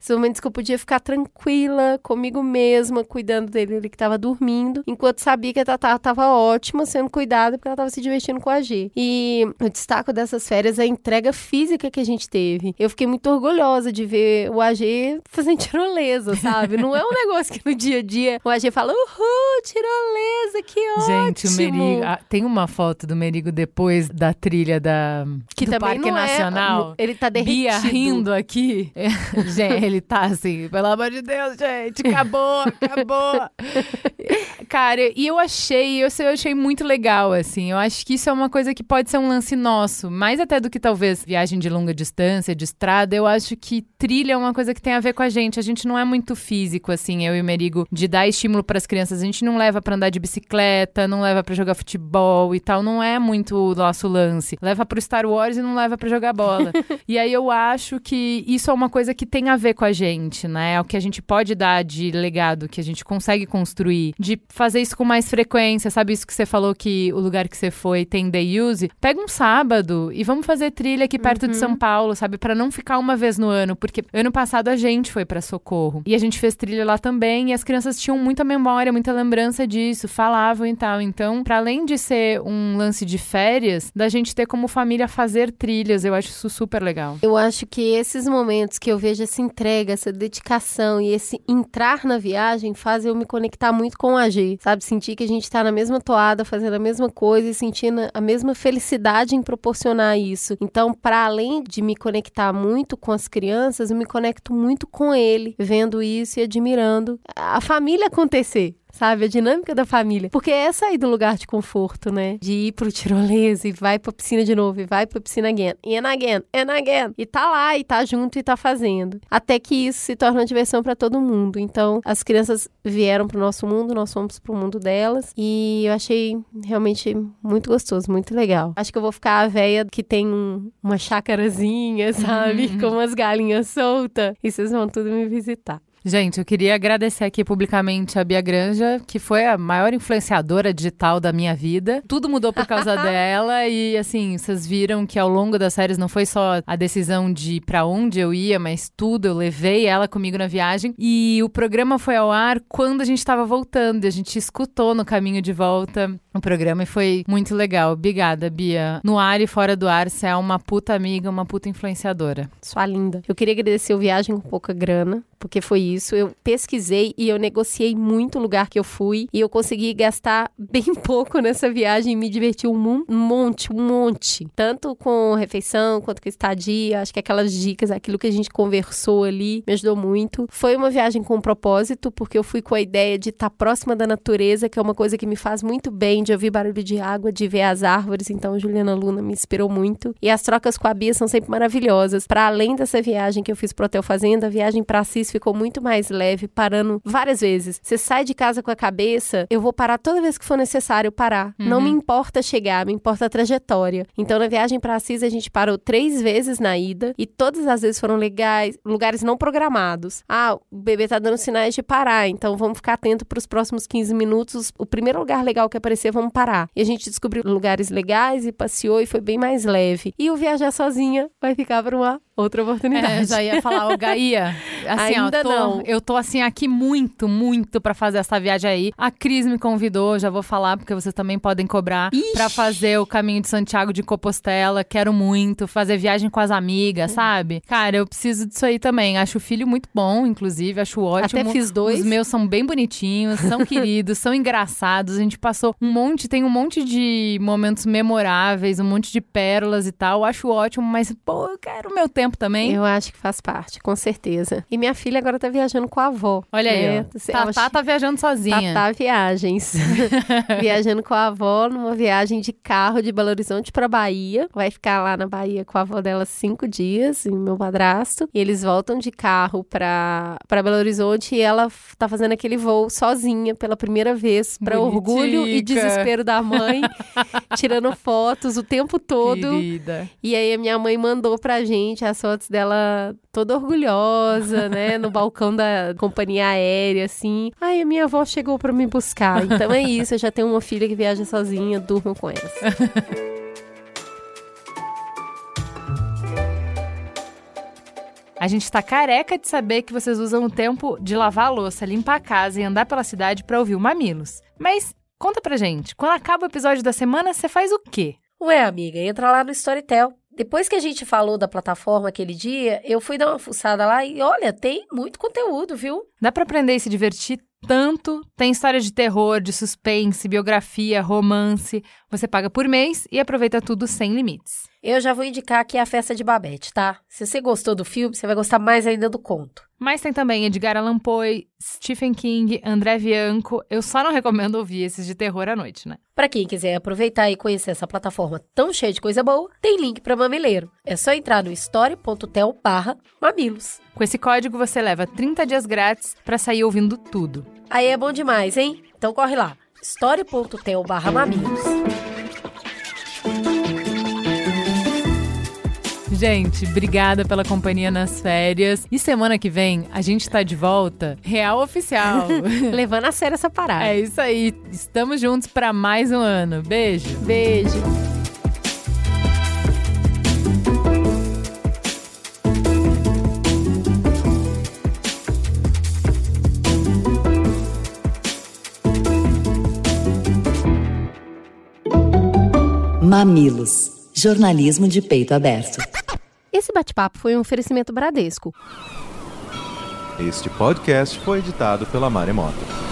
Esses momentos que eu podia ficar tranquila comigo mesma, cuidando dele ele que tava dormindo, enquanto sabia que a Tatá tava ótima, sendo cuidada, porque ela tava se divertindo com a G. E eu destaco dessas férias a entrega física que a gente teve. Eu fiquei muito orgulhosa de ver o AG fazendo tirolesa, sabe? Não é um negócio que no dia a dia o AG fala, uhul, tirolesa, que ótimo.
Gente, o Merigo. ah, tem uma foto do Merigo depois da trilha da,
que
do Parque
não é-
Nacional.
ele tá derretido.
Bia rindo aqui. gente, ele tá assim, pelo amor de Deus, gente, acabou, acabou. Cara, e eu achei, eu, sei, eu achei muito legal, assim. Eu acho que isso é uma coisa que pode ser um lance nosso, mais até do que talvez viagem de longa distância, de estrada. Eu acho que trilha é uma coisa que tem a ver com a gente. A gente não é muito físico, assim, eu e o Merigo, de dar estímulo para as crianças. A gente não leva pra andar de bicicleta, não leva pra jogar futebol e tal. Não é muito o nosso lance. Leva pro Star Wars e não leva pra jogar bola. e aí eu acho que isso é uma coisa que tem a ver com a gente, né? É o que a gente pode dar de legado, que a gente consegue construir, de fazer isso com mais frequência. Sabe isso que você falou que o lugar que você foi tem day use? Pega um sábado e vamos fazer trilha aqui perto de São Paulo, sabe? Pra não ficar uma vez no ano, porque ano passado a gente foi pra Socorro e a gente fez trilha lá também e as crianças tinham muita memória, muita lembrança disso, falavam e tal. Então, para além de ser um lance de férias, da gente ter como família fazer trilhas, eu acho isso super legal.
Eu acho que esses momentos que eu vejo essa entrega, essa dedicação e esse entrar na viagem fazem eu me conectar muito com a G, sabe? Sentir que a gente tá na mesma toada, fazendo a mesma coisa e sentindo a mesma felicidade em proporcionar isso. Então, para além de me conectar muito com as crianças, eu me conecto muito com ele, vendo isso e admirando a família acontecer sabe? A dinâmica da família. Porque é sair do lugar de conforto, né? De ir pro tirolesa e vai pra piscina de novo, e vai pra piscina again, and again, and again. E tá lá, e tá junto, e tá fazendo. Até que isso se torna uma diversão pra todo mundo. Então, as crianças vieram pro nosso mundo, nós fomos pro mundo delas. E eu achei realmente muito gostoso, muito legal. Acho que eu vou ficar a véia que tem um- uma chácarazinha, sabe? Com umas galinhas soltas. E vocês vão tudo me visitar.
Gente, eu queria agradecer aqui publicamente a Bia Granja, que foi a maior influenciadora digital da minha vida. Tudo mudou por causa dela e assim, vocês viram que ao longo das séries não foi só a decisão de para onde eu ia, mas tudo, eu levei ela comigo na viagem e o programa foi ao ar quando a gente estava voltando, e a gente escutou no caminho de volta o programa e foi muito legal. Obrigada, Bia. No ar e fora do ar, você é uma puta amiga, uma puta influenciadora.
Sua linda. Eu queria agradecer o Viagem com Pouca Grana, porque foi isso. Eu pesquisei e eu negociei muito o lugar que eu fui e eu consegui gastar bem pouco nessa viagem me diverti um monte, um monte. Tanto com refeição quanto com estadia. Acho que aquelas dicas, aquilo que a gente conversou ali, me ajudou muito. Foi uma viagem com propósito, porque eu fui com a ideia de estar próxima da natureza, que é uma coisa que me faz muito bem, de ouvir barulho de água, de ver as árvores. Então, Juliana Luna me inspirou muito. E as trocas com a Bia são sempre maravilhosas. Para além dessa viagem que eu fiz pro Hotel Fazenda, a viagem para Assis ficou muito mais leve, parando várias vezes. Você sai de casa com a cabeça, eu vou parar toda vez que for necessário parar. Uhum. Não me importa chegar, me importa a trajetória. Então, na viagem para Assis, a gente parou três vezes na ida e todas as vezes foram legais, lugares não programados. Ah, o bebê tá dando sinais de parar, então vamos ficar atento para os próximos 15 minutos. O primeiro lugar legal que aparecer, vamos parar. E a gente descobriu lugares legais e passeou e foi bem mais leve. E o viajar sozinha vai ficar para uma outra oportunidade. É,
já ia falar, ô Gaia, assim, Ainda ó, tô, não. eu tô assim aqui muito, muito para fazer essa viagem aí. A Cris me convidou, já vou falar, porque vocês também podem cobrar para fazer o caminho de Santiago de Compostela. Quero muito fazer viagem com as amigas, sabe? Cara, eu preciso disso aí também. Acho o filho muito bom, inclusive, acho ótimo.
Até fiz dois.
Os meus são bem bonitinhos, são queridos, são engraçados. A gente passou um monte, tem um monte de momentos memoráveis, um monte de pérolas e tal. Acho ótimo, mas, pô, eu quero o meu tempo tempo também?
Eu acho que faz parte, com certeza. E minha filha agora tá viajando com a avó.
Olha né? aí, ó. Tatá tá viajando sozinha.
Tatá Viagens. viajando com a avó numa viagem de carro de Belo Horizonte pra Bahia. Vai ficar lá na Bahia com a avó dela cinco dias, e meu padrasto. E eles voltam de carro pra, pra Belo Horizonte e ela tá fazendo aquele voo sozinha pela primeira vez, pra Bonitica. orgulho e desespero da mãe, tirando fotos o tempo todo.
Querida.
E aí a minha mãe mandou pra gente as fotos dela toda orgulhosa, né? No balcão da companhia aérea, assim. Ai, a minha avó chegou para me buscar. Então é isso, eu já tenho uma filha que viaja sozinha, durmo com ela.
A gente tá careca de saber que vocês usam o tempo de lavar a louça, limpar a casa e andar pela cidade para ouvir o Mamilos. Mas conta pra gente, quando acaba o episódio da semana, você faz o quê?
Ué, amiga, entra lá no Storytel. Depois que a gente falou da plataforma aquele dia, eu fui dar uma fuçada lá e olha, tem muito conteúdo, viu?
Dá para aprender e se divertir tanto. Tem história de terror, de suspense, biografia, romance. Você paga por mês e aproveita tudo sem limites.
Eu já vou indicar aqui a festa de Babette, tá? Se você gostou do filme, você vai gostar mais ainda do conto.
Mas tem também Edgar Allan Poe, Stephen King, André Bianco. Eu só não recomendo ouvir esses de terror à noite, né?
Para quem quiser aproveitar e conhecer essa plataforma tão cheia de coisa boa, tem link para Mamileiro. É só entrar no story.tel mamilos.
Com esse código você leva 30 dias grátis para sair ouvindo tudo.
Aí é bom demais, hein? Então corre lá, story.tel
Gente, obrigada pela companhia nas férias. E semana que vem a gente tá de volta, real oficial.
Levando a sério essa parada.
É isso aí. Estamos juntos para mais um ano. Beijo.
Beijo.
Mamilos. Jornalismo de peito aberto.
Esse bate-papo foi um oferecimento Bradesco.
Este podcast foi editado pela Maremoto.